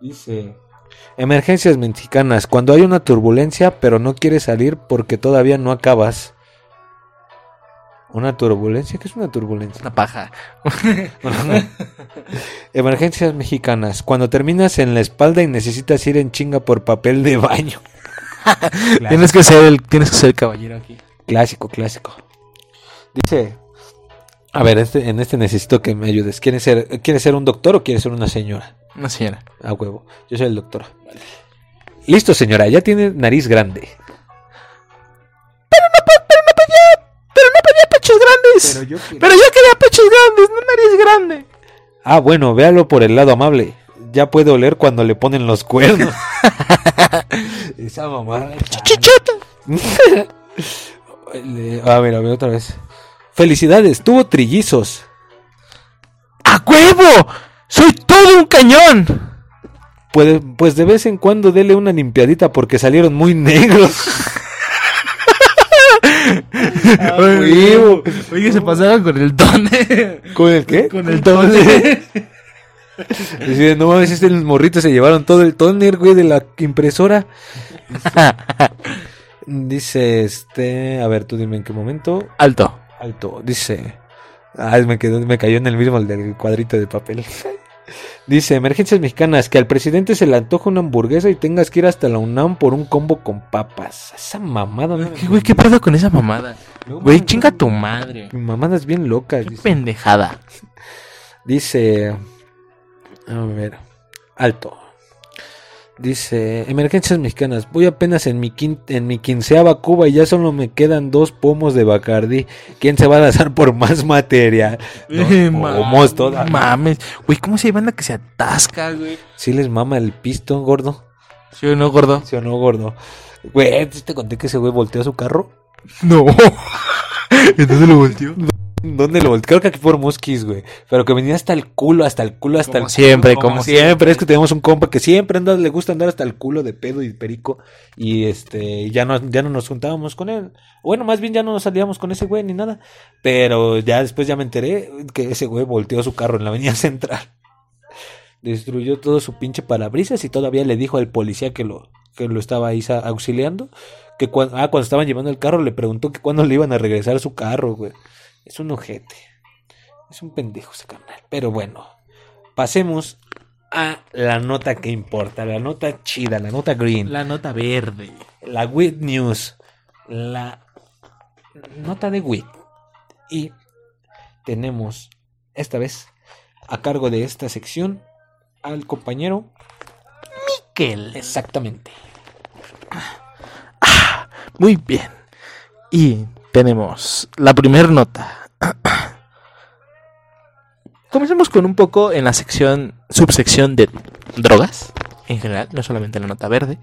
Speaker 2: Dice, Emergencias mexicanas. Cuando hay una turbulencia, pero no quieres salir porque todavía no acabas. ¿Una turbulencia? ¿Qué es una turbulencia?
Speaker 1: Una paja. [laughs]
Speaker 2: Emergencias mexicanas. Cuando terminas en la espalda y necesitas ir en chinga por papel de baño. [laughs]
Speaker 1: Tienes que ser el, tienes que ser el caballero aquí.
Speaker 2: Clásico, clásico. Dice. A ver, este, en este necesito que me ayudes. ¿Quieres ser, ¿Quieres ser un doctor o quieres ser una señora?
Speaker 1: Una señora.
Speaker 2: A huevo. Yo soy el doctor. Listo, señora. Ya tiene nariz grande.
Speaker 1: Pero no pedía pechos grandes.
Speaker 2: yo
Speaker 1: Pero yo quería pechos grandes, no nariz grande.
Speaker 2: Ah, bueno, véalo por el lado amable. Ya puede oler cuando le ponen los cuernos. [laughs] Esa mamada.
Speaker 1: Chichota. [laughs]
Speaker 2: A ver, a ver otra vez. Felicidades, tuvo trillizos.
Speaker 1: ¡A huevo! ¡Soy todo un cañón!
Speaker 2: Puede- pues de vez en cuando dele una limpiadita porque salieron muy negros. huevo.
Speaker 1: Oye, se pasaron con el don.
Speaker 2: ¿Con el qué?
Speaker 1: con el don. [laughs]
Speaker 2: Deciden, no mames, este morrito se llevaron todo el toner, güey, de la impresora. [laughs] Dice, este, a ver, tú dime en qué momento.
Speaker 1: Alto.
Speaker 2: Alto, dice. Ay, me quedó, me cayó en el mismo el del cuadrito de papel. [laughs] Dice, emergencias mexicanas, que al presidente se le antoja una hamburguesa y tengas que ir hasta la UNAM por un combo con papas. Esa mamada, no.
Speaker 1: ¿Qué, güey, ¿Qué pedo con esa mamada?
Speaker 2: No,
Speaker 1: Güey, chinga tu madre.
Speaker 2: Mamadas bien locas.
Speaker 1: Qué
Speaker 2: Dice,
Speaker 1: pendejada. [laughs]
Speaker 2: dice, a ver, alto. Dice, emergencias mexicanas, voy apenas en mi, quin- en mi quinceava cuba y ya solo me quedan dos pomos de Bacardí. ¿Quién se va a lanzar por más material? [laughs] Dos pomos toda.
Speaker 1: Mames. Güey, ¿cómo se llama que se atasca, güey?
Speaker 2: ¿Sí les mama el pisto, gordo?
Speaker 1: ¿Sí o no, gordo?
Speaker 2: ¿Sí o no, gordo? Güey, ¿sí te conté que ese güey volteó su carro?
Speaker 1: No. [laughs] ¿Entonces lo volteó? [laughs]
Speaker 2: ¿Dónde lo volteó? Creo que aquí por Musquis, güey. Pero que venía hasta el culo, hasta el culo, hasta
Speaker 1: Como
Speaker 2: el
Speaker 1: siempre, como
Speaker 2: siempre. Es que tenemos un compa que siempre anda, le gusta andar hasta el culo de pedo y perico. Y este, ya no, ya no nos juntábamos con él. Bueno, más bien ya no nos salíamos con ese güey ni nada. Pero ya después ya me enteré que ese güey volteó su carro en la avenida central. [laughs] Destruyó todo su pinche parabrisas y todavía le dijo al policía que lo, que lo estaba ahí auxiliando. Que cuando, ah, cuando estaban llevando el carro le preguntó que cuándo le iban a regresar su carro, güey. Es un ojete. Es un pendejo ese carnal. Pero bueno, pasemos a la nota que importa, la nota chida, la nota green,
Speaker 1: La nota verde.
Speaker 2: la WIT News, la nota de WIT. Y tenemos esta vez a cargo de esta sección al compañero
Speaker 1: Miquel.
Speaker 2: exactamente.
Speaker 1: Muy bien. Y tenemos la primera nota. [coughs] Comencemos con un poco en la sección, subsección de drogas, en general, no solamente la nota verde.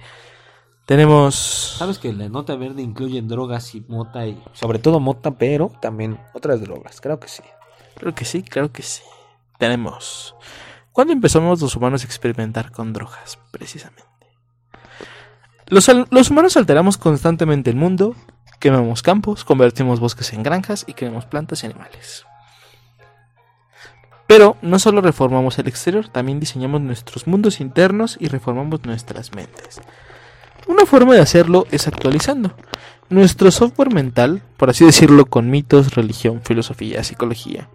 Speaker 1: Tenemos...
Speaker 2: Sabes que la nota verde incluye drogas y mota y sobre todo mota, pero también otras drogas, creo que sí.
Speaker 1: Creo que sí, creo que sí. Tenemos... ¿Cuándo empezamos los humanos a experimentar con drogas, precisamente? Los, los humanos alteramos constantemente el mundo, quemamos campos, convertimos bosques en granjas y creamos plantas y animales. Pero no solo reformamos el exterior, también diseñamos nuestros mundos internos y reformamos nuestras mentes. Una forma de hacerlo es actualizando nuestro software mental, por así decirlo, con mitos, religión, filosofía, psicología.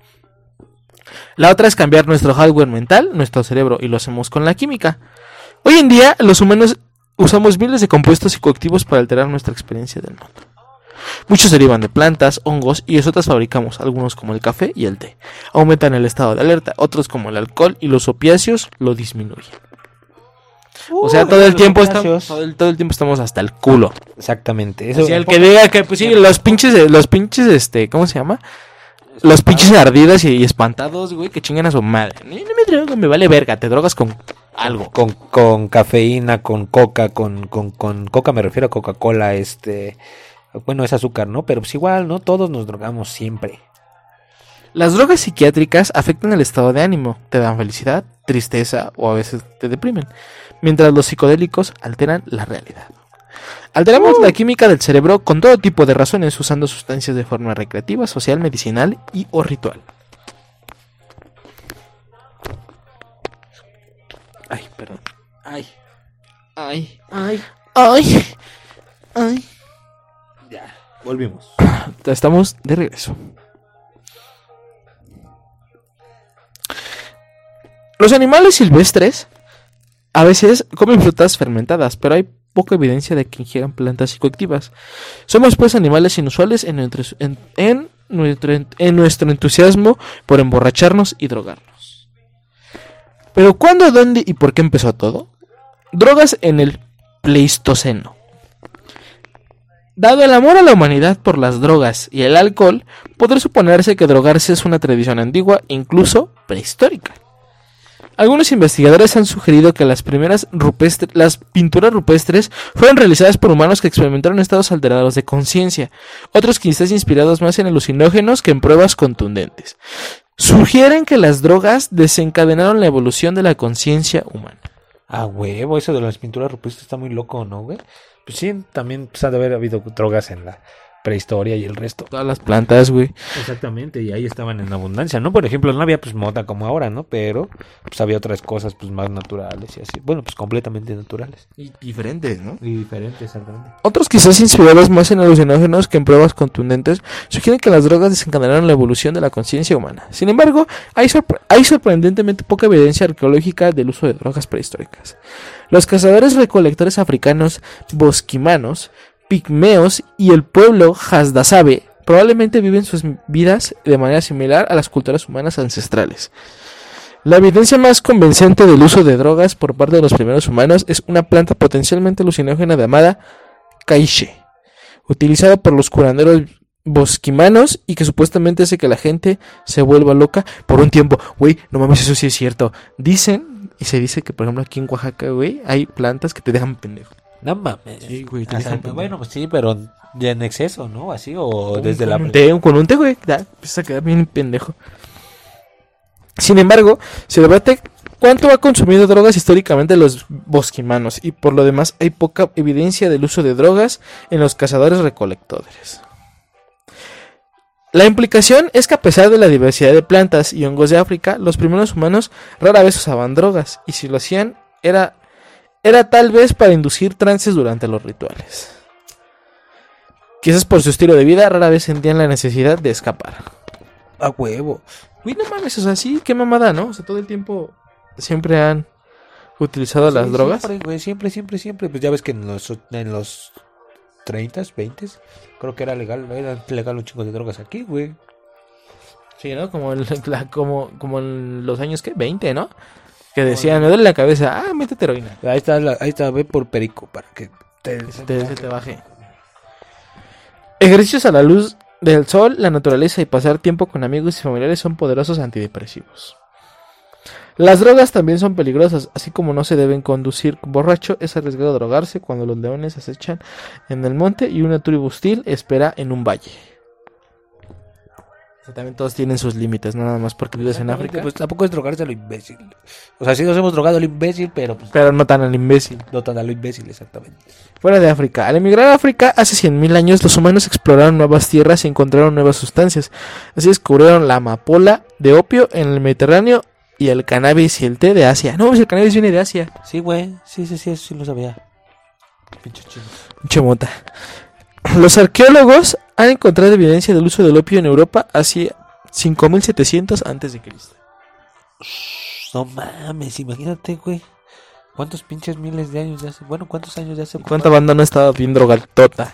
Speaker 1: La otra es cambiar nuestro hardware mental, nuestro cerebro, y lo hacemos con la química. Hoy en día, los humanos usamos miles de compuestos psicoactivos para alterar nuestra experiencia del mundo. Muchos derivan de plantas, hongos y nosotros fabricamos, algunos como el café y el té. Aumentan el estado de alerta, otros como el alcohol y los opiáceos lo disminuyen. O sea, todo el tiempo estamos, todo el, todo el tiempo estamos hasta el culo.
Speaker 2: Exactamente. Eso,
Speaker 1: O sea, el que diga que, pues sí, los pinches, los pinches, este, ¿cómo se llama? Los pinches ardidas y, y espantados, güey, que chingan a su madre. No, no me drogo, me vale verga, te drogas con algo.
Speaker 2: con, con cafeína, con coca, con, con, con coca me refiero a Coca-Cola, este, bueno, es azúcar, ¿no? Pero pues igual, ¿no? Todos nos drogamos siempre.
Speaker 1: Las drogas psiquiátricas afectan el estado de ánimo, te dan felicidad, tristeza o a veces te deprimen, mientras los psicodélicos alteran la realidad. Alteramos la química del cerebro con todo tipo de razones usando sustancias de forma recreativa, social, medicinal y o ritual.
Speaker 2: Ay, perdón. Ay.
Speaker 1: Ay, ay, ay, ay.
Speaker 2: Volvimos. [clears throat]
Speaker 1: Estamos de regreso. Los animales silvestres a veces comen frutas fermentadas, pero hay poca evidencia de que ingieran plantas psicoactivas. Somos pues animales inusuales en nuestro, en nuestro, en nuestro entusiasmo por emborracharnos y drogarnos. Pero ¿cuándo, dónde y por qué empezó todo? Drogas en el Pleistoceno. Dado el amor a la humanidad por las drogas y el alcohol, podría suponerse que drogarse es una tradición antigua, incluso prehistórica. Algunos investigadores han sugerido que las primeras pinturas rupestres fueron realizadas por humanos que experimentaron estados alterados de conciencia, otros quizás inspirados más en alucinógenos que en pruebas contundentes. Sugieren que las drogas desencadenaron la evolución de la conciencia humana.
Speaker 2: Ah, huevo, eso de las pinturas rupestres está muy loco, ¿no, güey? Pues sí, también pues, ha de haber habido drogas en la prehistoria y el resto.
Speaker 1: Todas las plantas, güey.
Speaker 2: Exactamente, y ahí estaban en abundancia, ¿no? Por ejemplo, no había pues mota como ahora, ¿no? Pero pues había otras cosas pues más naturales y así. Bueno, pues completamente naturales.
Speaker 1: Y diferentes, ¿no?
Speaker 2: Y diferentes, exactamente.
Speaker 1: Otros quizás inspirados más en alucinógenos que en pruebas contundentes sugieren que las drogas desencadenaron la evolución de la conciencia humana. Sin embargo, hay, sorpre- hay sorprendentemente poca evidencia arqueológica del uso de drogas prehistóricas. Los cazadores recolectores africanos bosquimanos, pigmeos y el pueblo Hasdasabe probablemente viven sus vidas de manera similar a las culturas humanas ancestrales. La evidencia más convincente del uso de drogas por parte de los primeros humanos es una planta potencialmente alucinógena llamada caiche, utilizada por los curanderos bosquimanos y que supuestamente hace que la gente se vuelva loca por un tiempo. Güey, no mames, eso sí es cierto. Dicen, y se dice que por ejemplo aquí en Oaxaca, güey, hay plantas que te dejan pendejo.
Speaker 2: No mames.
Speaker 1: Sí, güey, te
Speaker 2: O sea,
Speaker 1: dejan pendejo.
Speaker 2: bueno, pues sí, pero ya en exceso, ¿no? Así o desde
Speaker 1: con
Speaker 2: la...
Speaker 1: un té, con un té, güey, ya, empieza a quedar bien pendejo. Sin embargo, se debate cuánto ha consumido drogas históricamente los bosquimanos y por lo demás hay poca evidencia del uso de drogas en los cazadores recolectores. La implicación es que a pesar de la diversidad de plantas y hongos de África, los primeros humanos rara vez usaban drogas y si lo hacían era, era tal vez para inducir trances durante los rituales. Quizás por su estilo de vida rara vez sentían la necesidad de escapar.
Speaker 2: A huevo.
Speaker 1: Uy, no mames, o sea, sí, qué mamada, ¿no? O sea, todo el tiempo siempre han utilizado las drogas.
Speaker 2: Siempre, güey, siempre, siempre, siempre. Pues ya ves que en los, en los 30, 20, creo que era legal, era legal un chingo de drogas aquí, güey.
Speaker 1: Sí, ¿no? Como, en [laughs] la- como, como en los años, ¿qué? 20, ¿no? Que decían, me duele la cabeza, ah, métete heroína.
Speaker 2: Ahí está, la- ahí está, ve por perico para que te...
Speaker 1: Te, se te baje. Ejercicios a la luz del sol, la naturaleza y pasar tiempo con amigos y familiares son poderosos antidepresivos. Las drogas también son peligrosas, así como no se deben conducir borracho, es arriesgado drogarse cuando los leones acechan en el monte y una tribu hostil espera en un valle. O sea, también todos tienen sus límites, no nada más porque vives en África,
Speaker 2: Pues tampoco es drogarse a lo imbécil. O sea, sí nos hemos drogado a lo imbécil, pero pues,
Speaker 1: pero no tan al imbécil.
Speaker 2: no tan a lo imbécil, exactamente.
Speaker 1: Fuera de África. Al emigrar a África hace 100.000 años, los humanos exploraron nuevas tierras y encontraron nuevas sustancias. Así descubrieron la amapola de opio en el Mediterráneo y el cannabis y el té de Asia. No, pues el cannabis viene de Asia.
Speaker 2: Sí, güey, sí, sí, sí, eso sí lo sabía. Pinche chino.
Speaker 1: Pinche mota. Los arqueólogos han encontrado evidencia del uso del opio en Europa hacia 5700 antes de Cristo.
Speaker 2: No mames, imagínate, güey. ¿Cuántos pinches miles de años ya hace? Bueno, ¿cuántos años ya hace?
Speaker 1: ¿Cuánta banda no estaba bien drogatota?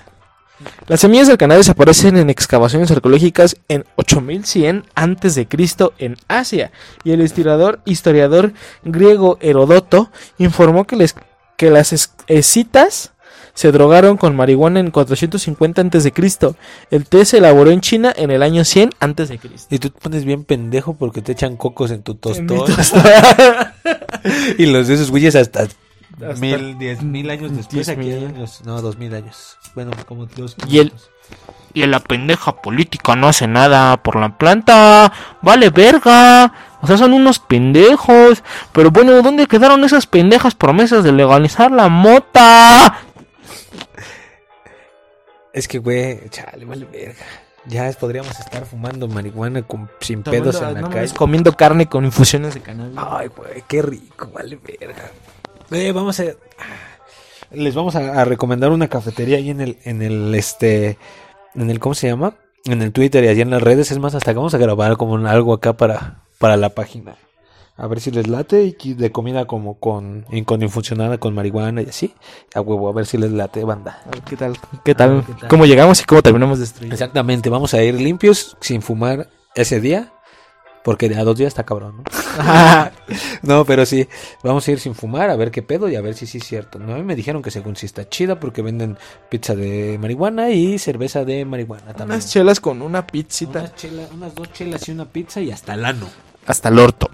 Speaker 1: Las semillas del cannabis aparecen en excavaciones arqueológicas en 8100 antes de Cristo en Asia y el historiador, historiador griego Herodoto informó que, les- que las es- escitas se drogaron con marihuana en 450 antes de Cristo. El té se elaboró en China en el año 100 antes de Cristo.
Speaker 2: Y tú te pones bien pendejo porque te echan cocos en tu
Speaker 1: En
Speaker 2: tostón. [laughs] y los de esos güeyes hasta,
Speaker 1: Hasta
Speaker 2: mil, diez mil años después.
Speaker 1: diez
Speaker 2: Aquí
Speaker 1: mil.
Speaker 2: años. No, dos mil años. Bueno, como dos.
Speaker 1: Y el-
Speaker 3: Y la pendeja política no hace nada por la planta. Vale verga. O sea, son unos pendejos. Pero bueno, ¿dónde quedaron esas pendejas promesas de legalizar la mota?
Speaker 2: Es que, güey, chale, vale verga. Ya podríamos estar fumando marihuana con, sin
Speaker 1: Tomando-
Speaker 2: pedos en la
Speaker 1: no
Speaker 2: calle.
Speaker 1: comiendo carne con infusiones de cannabis.
Speaker 2: Ay, güey, qué rico, vale verga. Güey, vamos a. les vamos a, a recomendar una cafetería ahí en el, en el, este, en el, ¿cómo se llama? En el Twitter y allá en las redes. Es más, hasta que vamos a grabar como algo acá para, para la página. A ver si les late y de comida como con, y con marihuana y así. A huevo, a ver si les late, banda.
Speaker 1: A ver ¿Qué tal? ¿Qué tal?
Speaker 2: ¿qué tal?
Speaker 1: ¿Cómo llegamos y cómo terminamos destruidos?
Speaker 2: Exactamente, vamos a ir limpios, sin fumar ese día. Porque a dos días está cabrón, ¿no? [laughs] [laughs] no, pero sí, vamos a ir sin fumar a ver qué pedo y a ver si sí es cierto. No, a mí me dijeron que según sí está chida porque venden pizza de marihuana y cerveza de marihuana también.
Speaker 1: Unas chelas con una pizzita.
Speaker 2: Unas, chela- unas dos chelas y una pizza y hasta el ano.
Speaker 1: Hasta el orto.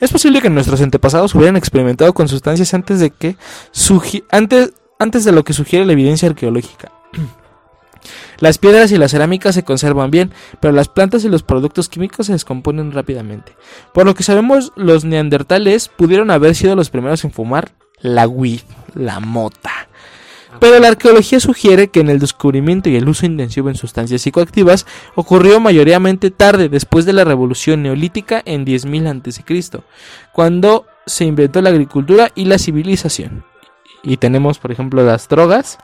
Speaker 1: Es posible que nuestros antepasados hubieran experimentado con sustancias antes de que antes antes de lo que sugiere la evidencia arqueológica. [clears throat] Las piedras y las cerámicas se conservan bien, pero las plantas y los productos químicos se descomponen rápidamente. Por lo que sabemos, los neandertales pudieron haber sido los primeros en fumar la weed, la mota. Pero la arqueología sugiere que en el descubrimiento y el uso intensivo en sustancias psicoactivas ocurrió mayoritariamente tarde, después de la revolución neolítica en 10.000 a.C., cuando se inventó la agricultura y la civilización. Y tenemos, por ejemplo, las drogas,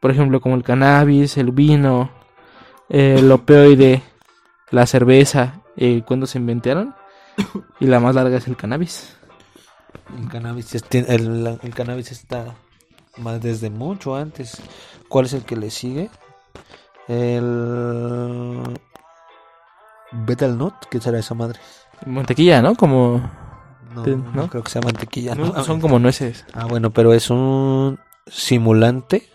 Speaker 1: por ejemplo, como el cannabis, el vino, el opioide, la cerveza, eh, cuando se inventaron. Y la más larga es el cannabis.
Speaker 2: El cannabis, está más desde mucho antes. ¿Cuál es el que le sigue? El Betel Nut, ¿qué será esa madre?
Speaker 1: Mantequilla, ¿no? Como
Speaker 2: No, creo que sea mantequilla.
Speaker 1: son como nueces.
Speaker 2: Ah, bueno, pero es un simulante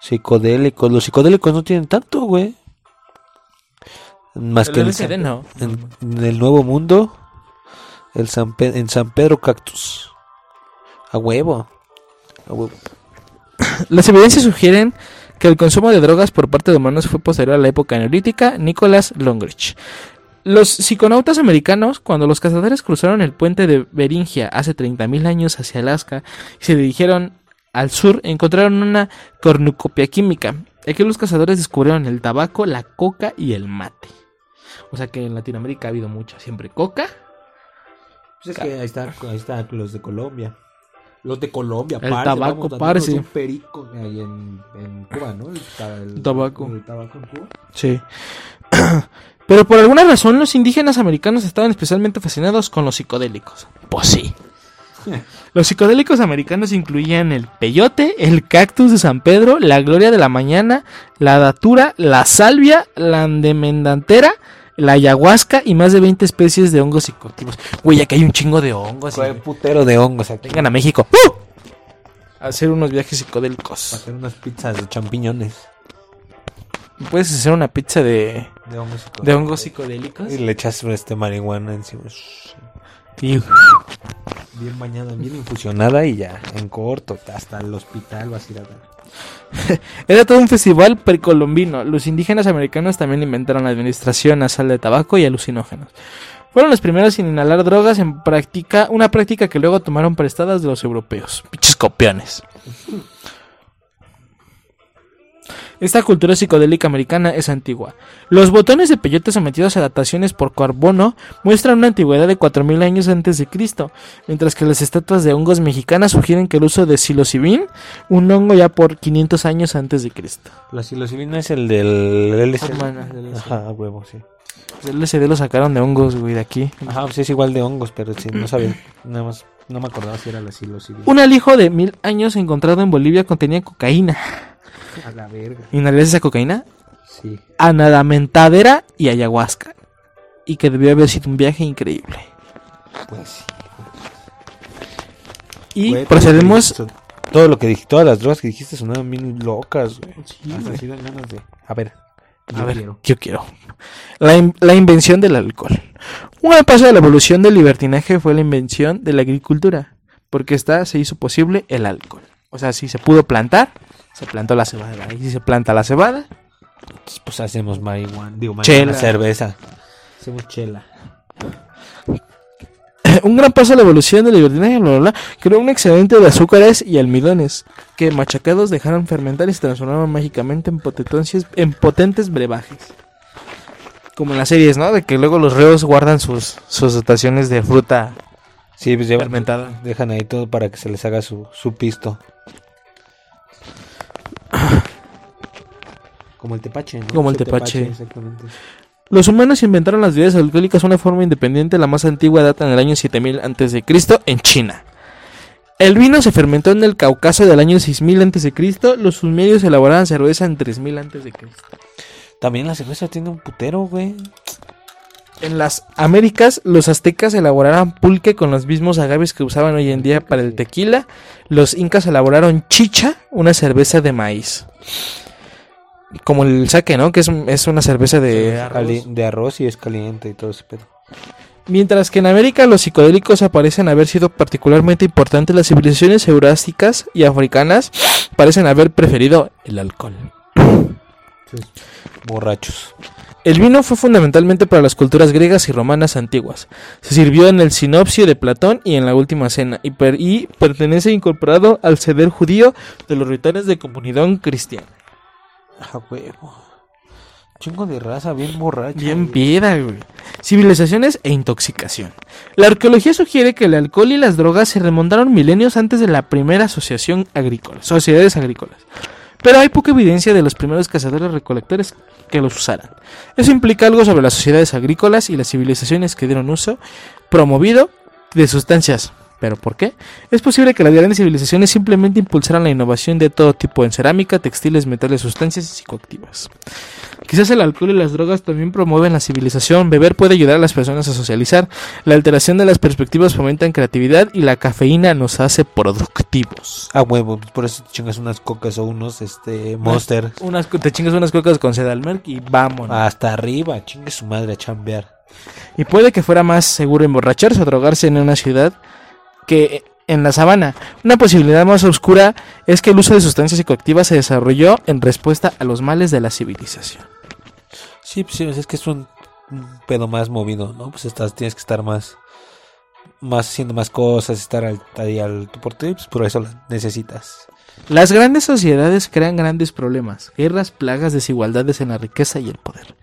Speaker 2: psicodélico. Los psicodélicos no tienen tanto, güey. Más que
Speaker 1: El
Speaker 2: en,
Speaker 1: LSD no.
Speaker 2: en- en el Nuevo Mundo, el San Pe- en San Pedro Cactus. A huevo. [coughs]
Speaker 1: Las evidencias sugieren que el consumo de drogas por parte de humanos fue posterior a la época neolítica. Nicholas Longrich. Los psiconautas americanos, cuando los cazadores cruzaron el puente de Beringia hace 30.000 años hacia Alaska y se dirigieron al sur, encontraron una cornucopia química. Aquí los cazadores descubrieron el tabaco, la coca y el mate. O sea que en Latinoamérica ha habido mucha siempre coca.
Speaker 2: Pues es que ahí está los de Colombia. Los de Colombia,
Speaker 1: El tabaco,
Speaker 2: dándonos
Speaker 1: parce.
Speaker 2: un perico ahí en, en Cuba, ¿no? El, el-
Speaker 1: Tabaco.
Speaker 2: El tabaco en Cuba.
Speaker 1: Sí. [clears throat] Pero por alguna razón los indígenas americanos estaban especialmente fascinados con los psicodélicos. Pues sí. [laughs] Los psicodélicos americanos incluían el peyote, el cactus de San Pedro, la gloria de la mañana, la datura, la salvia, la andemendantera, la ayahuasca y más de 20 especies de hongos psicoactivos. Güey, aquí hay un chingo de hongos. y-
Speaker 2: Fue putero de hongos aquí.
Speaker 1: Vengan a México. ¡Uh! A hacer unos viajes psicodélicos.
Speaker 2: hacer unas pizzas de champiñones.
Speaker 1: Puedes hacer una pizza de,
Speaker 2: De hongos.
Speaker 1: de hongos psicodélicos.
Speaker 2: Y le echas este marihuana encima.
Speaker 1: Y
Speaker 2: Bien bañada, bien infusionada y ya, en corto, hasta el hospital vas a ir a dar. [laughs]
Speaker 1: Era todo un festival precolombino. Los indígenas americanos también inventaron la administración nasal de tabaco y alucinógenos. Fueron los primeros en inhalar drogas en práctica, una práctica que luego tomaron prestadas de los europeos. Pinches copiones. Esta cultura psicodélica americana es antigua. Los botones de peyote sometidos a dataciones por carbono muestran una antigüedad de 4000 años antes de Cristo, mientras que las estatuas de hongos mexicanas sugieren que el uso de psilocibin, un hongo ya por 500 años antes de Cristo.
Speaker 2: La psilocibina es el del LSD. Ajá, huevo, sí.
Speaker 1: Pues el LSD lo sacaron de hongos, güey, de aquí.
Speaker 2: Ajá, pues es igual de hongos, pero sí, no sabía. Nada más, no me acordaba si era la psilocibina.
Speaker 1: Un alijo de mil años encontrado en Bolivia contenía cocaína.
Speaker 2: A la verga.
Speaker 1: ¿Inhalarías esa cocaína?
Speaker 2: Sí.
Speaker 1: Anadamentadera y ayahuasca. Y que debió haber sido un viaje increíble.
Speaker 2: Pues sí.
Speaker 1: Y
Speaker 2: Güey,
Speaker 1: procedemos...
Speaker 2: todo lo que dijiste- Todo lo que dijiste, todas las drogas que dijiste sonaban bien locas, güey. Hasta así dan ganas de. A ver.
Speaker 1: A
Speaker 2: yo
Speaker 1: ver,
Speaker 2: quiero.
Speaker 1: yo quiero. La, in- la invención del alcohol. Un paso de la evolución del libertinaje fue la invención de la agricultura. Porque esta se hizo posible el alcohol. O sea, si se pudo plantar, se plantó la cebada. Y si se planta la cebada,
Speaker 2: Pues hacemos marihuana. Digo,
Speaker 1: Chela.
Speaker 2: cerveza. Hacemos chela. [clears throat]
Speaker 1: un gran paso a la evolución del libertinaje, bla, bla, bla, creó un excedente de azúcares y almidones que machacados dejaron fermentar y se transformaron mágicamente en potentes, en potentes brebajes. Como en las series, ¿no? De que luego los reos guardan sus, sus dotaciones de fruta
Speaker 2: Sí, pues llevan,
Speaker 1: fermentada.
Speaker 2: dejan ahí todo para que se les haga su, su pisto. [coughs] Como el tepache, ¿no?
Speaker 1: Como el tepache.
Speaker 2: exactamente.
Speaker 1: Los humanos inventaron las bebidas alcohólicas de una forma independiente. La más antigua data en el año 7000 a.C. en China. El vino se fermentó en el Cáucaso del año 6000 a.C. Los sumerios elaboraban cerveza en 3000 a.C.
Speaker 2: También la cerveza tiene un putero, güey.
Speaker 1: En las Américas, los aztecas elaboraban pulque con los mismos agaves que usaban hoy en día para el tequila. Los incas elaboraron chicha, una cerveza de maíz. Como el sake, ¿no? Que es, es una cerveza de arroz.
Speaker 2: De arroz y es caliente y todo ese pedo.
Speaker 1: Mientras que en América los psicodélicos aparecen haber sido particularmente importantes, las civilizaciones eurásicas y africanas parecen haber preferido el alcohol.
Speaker 2: Borrachos.
Speaker 1: El vino fue fundamentalmente para las culturas griegas y romanas antiguas. Se sirvió en el sinopsio de Platón y en la última cena, y, per- y pertenece incorporado al ceder judío de los rituales de comunidad cristiana.
Speaker 2: A huevo. Chingo de raza bien borracha.
Speaker 1: Bien vida, güey. Civilizaciones e intoxicación. La arqueología sugiere que el alcohol y las drogas se remontaron milenios antes de la primera asociación agrícola, sociedades agrícolas. Pero hay poca evidencia de los primeros cazadores recolectores que los usaran. Eso implica algo sobre las sociedades agrícolas y las civilizaciones que dieron uso promovido de sustancias. ¿Pero por qué? Es posible que las grandes civilizaciones simplemente impulsaran la innovación de todo tipo en cerámica, textiles, metales, sustancias y psicoactivas. Quizás el alcohol y las drogas también promueven la civilización. Beber puede ayudar a las personas a socializar. La alteración de las perspectivas fomentan creatividad y la cafeína nos hace productivos.
Speaker 2: A huevo. Por eso te chingas unas cocas o unos este monster.
Speaker 1: Unas, te chingas unas cocas con Sedalmerc y vámonos.
Speaker 2: Hasta arriba. Chingue su madre a chambear.
Speaker 1: Y puede que fuera más seguro emborracharse o drogarse en una ciudad que en la sabana. Una posibilidad más oscura es que el uso de sustancias psicoactivas se desarrolló en respuesta a los males de la civilización.
Speaker 2: Sí, pues sí, es que es un, un pedo más movido, ¿no? Pues estás, tienes que estar más, más haciendo más cosas, estar al, ahí al tu por ti, pues por eso la necesitas.
Speaker 1: Las grandes sociedades crean grandes problemas, guerras, plagas, desigualdades en la riqueza y el poder,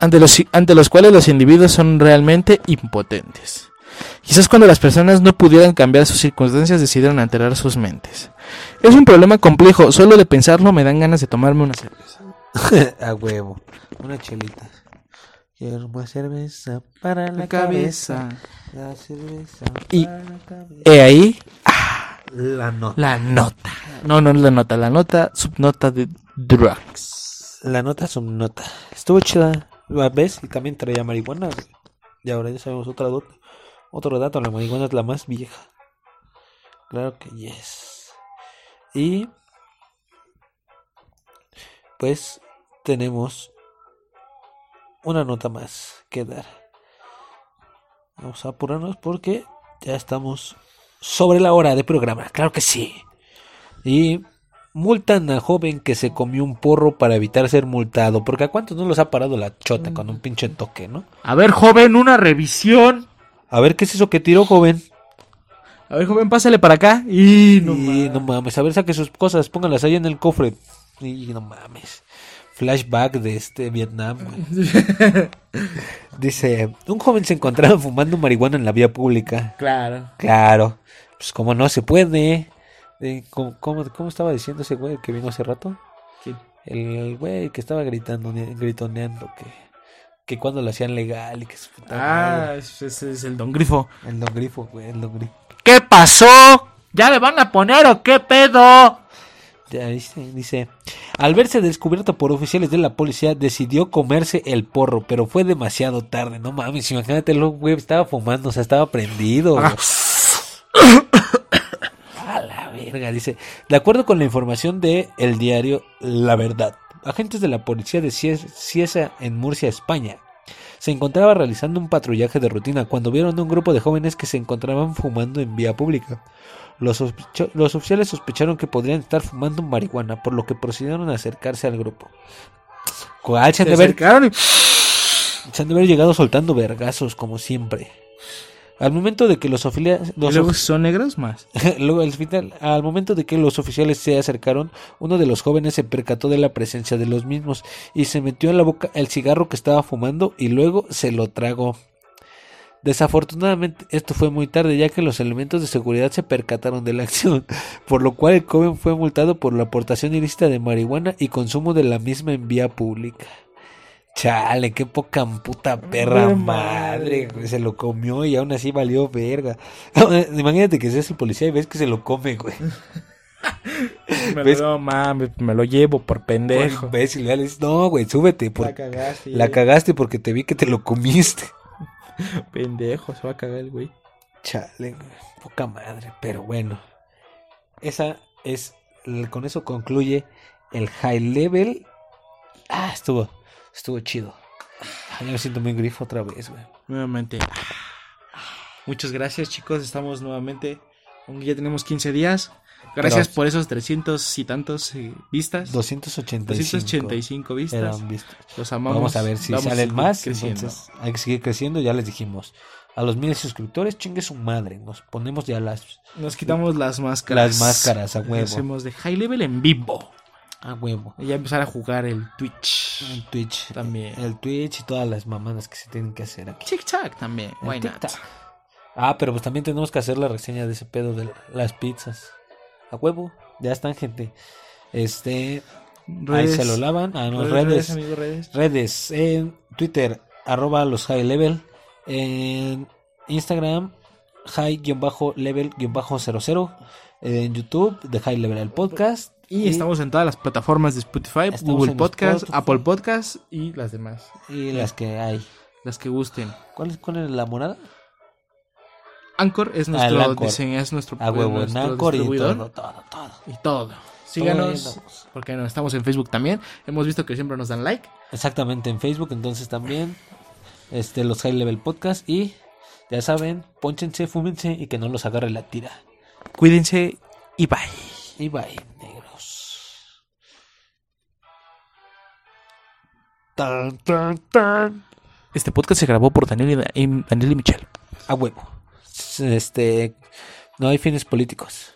Speaker 1: ante los, ante los cuales los individuos son realmente impotentes. Quizás cuando las personas no pudieran cambiar sus circunstancias decidieron alterar sus mentes. Es un problema complejo, solo de pensarlo me dan ganas de tomarme una cerveza. [laughs]
Speaker 2: a huevo. Una chelita. Quiero más cerveza para la,
Speaker 1: La
Speaker 2: cabeza.
Speaker 1: cabeza.
Speaker 2: La cerveza
Speaker 1: Y-
Speaker 2: para la cabeza.
Speaker 1: He ahí
Speaker 2: La nota.
Speaker 1: la nota. No, no es la nota, la nota, subnota de drugs.
Speaker 2: La nota subnota. Estuvo chida. ¿Ves? Y también traía marihuana. Y ahora ya sabemos otra dot- otro dato. La marihuana es la más vieja. Claro que yes. Y pues tenemos una nota más que dar. Vamos a apurarnos porque ya estamos sobre la hora de programa. Claro que sí. Y multan a joven que se comió un porro para evitar ser multado. Porque a cuántos no los ha parado la chota con un pinche toque, ¿no?
Speaker 1: A ver, joven, una revisión.
Speaker 2: A ver qué es eso que tiró, joven.
Speaker 1: A ver, joven, pásale para acá. Y no,
Speaker 2: y no mames, a ver, saque sus cosas, pónganlas ahí en el cofre. Y no mames. Flashback de este Vietnam. [laughs] Dice, un joven se encontraba fumando marihuana en la vía pública.
Speaker 1: Claro.
Speaker 2: Claro, pues como no se puede. Eh, ¿cómo, cómo, cómo estaba diciendo ese güey que vino hace rato?
Speaker 1: ¿Quién?
Speaker 2: El güey que estaba gritando, gritoneando que, que cuando lo hacían legal y que su puta
Speaker 1: Ah,
Speaker 2: madre.
Speaker 1: ese es el Don Grifo.
Speaker 2: El don grifo, güey, el don grifo.
Speaker 3: ¿Qué pasó? ¿Ya le van a poner o qué pedo?
Speaker 2: Ya dice, dice, al verse descubierto por oficiales de la policía, decidió comerse el porro, pero fue demasiado tarde. No mames, imagínate, lo güey estaba fumando, o sea, estaba prendido. güey. [coughs] A la verga, dice. De acuerdo con la información de el diario La Verdad, agentes de la policía de Cies- Cieza en Murcia, España, se encontraba realizando un patrullaje de rutina cuando vieron a un grupo de jóvenes que se encontraban fumando en vía pública. Los, oficiales sospecharon que podrían estar fumando marihuana, por lo que procedieron a acercarse al grupo. ¿Cuál? Se han de haber se han de haber llegado soltando vergazos, como siempre. Al momento de que los, ofilia-
Speaker 1: ¿Y
Speaker 2: los
Speaker 1: luego
Speaker 2: of-
Speaker 1: si son negros más. [laughs]
Speaker 2: Luego, al final, al momento de que los oficiales se acercaron, uno de los jóvenes se percató de la presencia de los mismos y se metió en la boca el cigarro que estaba fumando y luego se lo tragó. Desafortunadamente, esto fue muy tarde, ya que los elementos de seguridad se percataron de la [laughs] acción, por lo cual el joven fue multado por la aportación ilícita de marihuana y consumo de la misma en vía pública. Chale, qué poca puta perra
Speaker 1: No
Speaker 2: madre, güey, se lo comió y aún así valió verga. [laughs] Imagínate que seas el policía y ves que se lo come, güey. [laughs]
Speaker 1: Me
Speaker 2: ¿Ves?
Speaker 1: lo, no mames, me lo llevo por pendejo.
Speaker 2: Ves y le dices, no, güey, súbete, por-
Speaker 1: La cagaste.
Speaker 2: la cagaste porque te vi que te lo comiste. [laughs]
Speaker 1: Pendejo, se va a cagar el güey.
Speaker 2: Chale, güey, poca madre, pero bueno. Esa es, con eso concluye el high level. Ah, estuvo, estuvo chido. Ya me siento muy grifo otra vez, güey.
Speaker 1: Nuevamente. Muchas gracias, chicos. Estamos nuevamente. Aunque ya tenemos 15 días. Gracias
Speaker 2: Pero-
Speaker 1: por esos 300 y tantos eh, vistas.
Speaker 2: 285.
Speaker 1: 285 vistas.
Speaker 2: eran vistas.
Speaker 1: Los amamos.
Speaker 2: Vamos a ver si
Speaker 1: Vamos
Speaker 2: salen más.
Speaker 1: creciendo.
Speaker 2: Entonces, hay que seguir creciendo. Ya les dijimos. A los miles suscriptores, chingue su madre. Nos ponemos ya las,
Speaker 1: Nos quitamos las máscaras.
Speaker 2: las máscaras a huevo.
Speaker 1: Hacemos de high level en vivo.
Speaker 2: A huevo.
Speaker 1: Y ya empezar a jugar el Twitch.
Speaker 2: El Twitch.
Speaker 1: También.
Speaker 2: El Twitch y todas las mamadas que se tienen que hacer aquí.
Speaker 1: TikTok también.
Speaker 2: El
Speaker 1: Why not?
Speaker 2: Ah, pero pues también tenemos que hacer la reseña de ese pedo de las pizzas. A huevo. Ya están, gente. Este. Ahí se lo lavan. A los
Speaker 1: Redes,
Speaker 2: redes.
Speaker 1: amigo, redes.
Speaker 2: Redes. En Twitter, arroba los high level. En Instagram, high-level-00. En YouTube, The High Level el podcast.
Speaker 1: Y estamos en todas las plataformas de Spotify, Google Podcast,
Speaker 2: Spotify.
Speaker 1: Apple Podcast y las demás.
Speaker 2: Y las que hay.
Speaker 1: Las que gusten.
Speaker 2: ¿Cuál es, cuál es la morada?
Speaker 1: Anchor es
Speaker 2: Ah,
Speaker 1: nuestro
Speaker 2: el Anchor.
Speaker 1: diseño, es nuestro,
Speaker 2: A huevo, en
Speaker 1: nuestro
Speaker 2: Anchor y todo, todo, todo.
Speaker 1: y todo. Síganos,
Speaker 2: Todo
Speaker 1: porque no, estamos en Facebook también. Hemos visto que siempre nos dan like.
Speaker 2: Exactamente, en Facebook, entonces también. Este, los High Level Podcast. Y ya saben, ponchense, fúmense y que no los agarre la tira.
Speaker 1: Cuídense y bye.
Speaker 2: Y bye, Tan, tan, tan.
Speaker 1: Este podcast se grabó por Daniel y, Da- y- Daniel y Michelle.
Speaker 2: A huevo. Este. No hay fines políticos.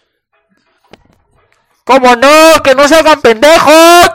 Speaker 3: ¿Cómo no? ¡Que no se hagan pendejos!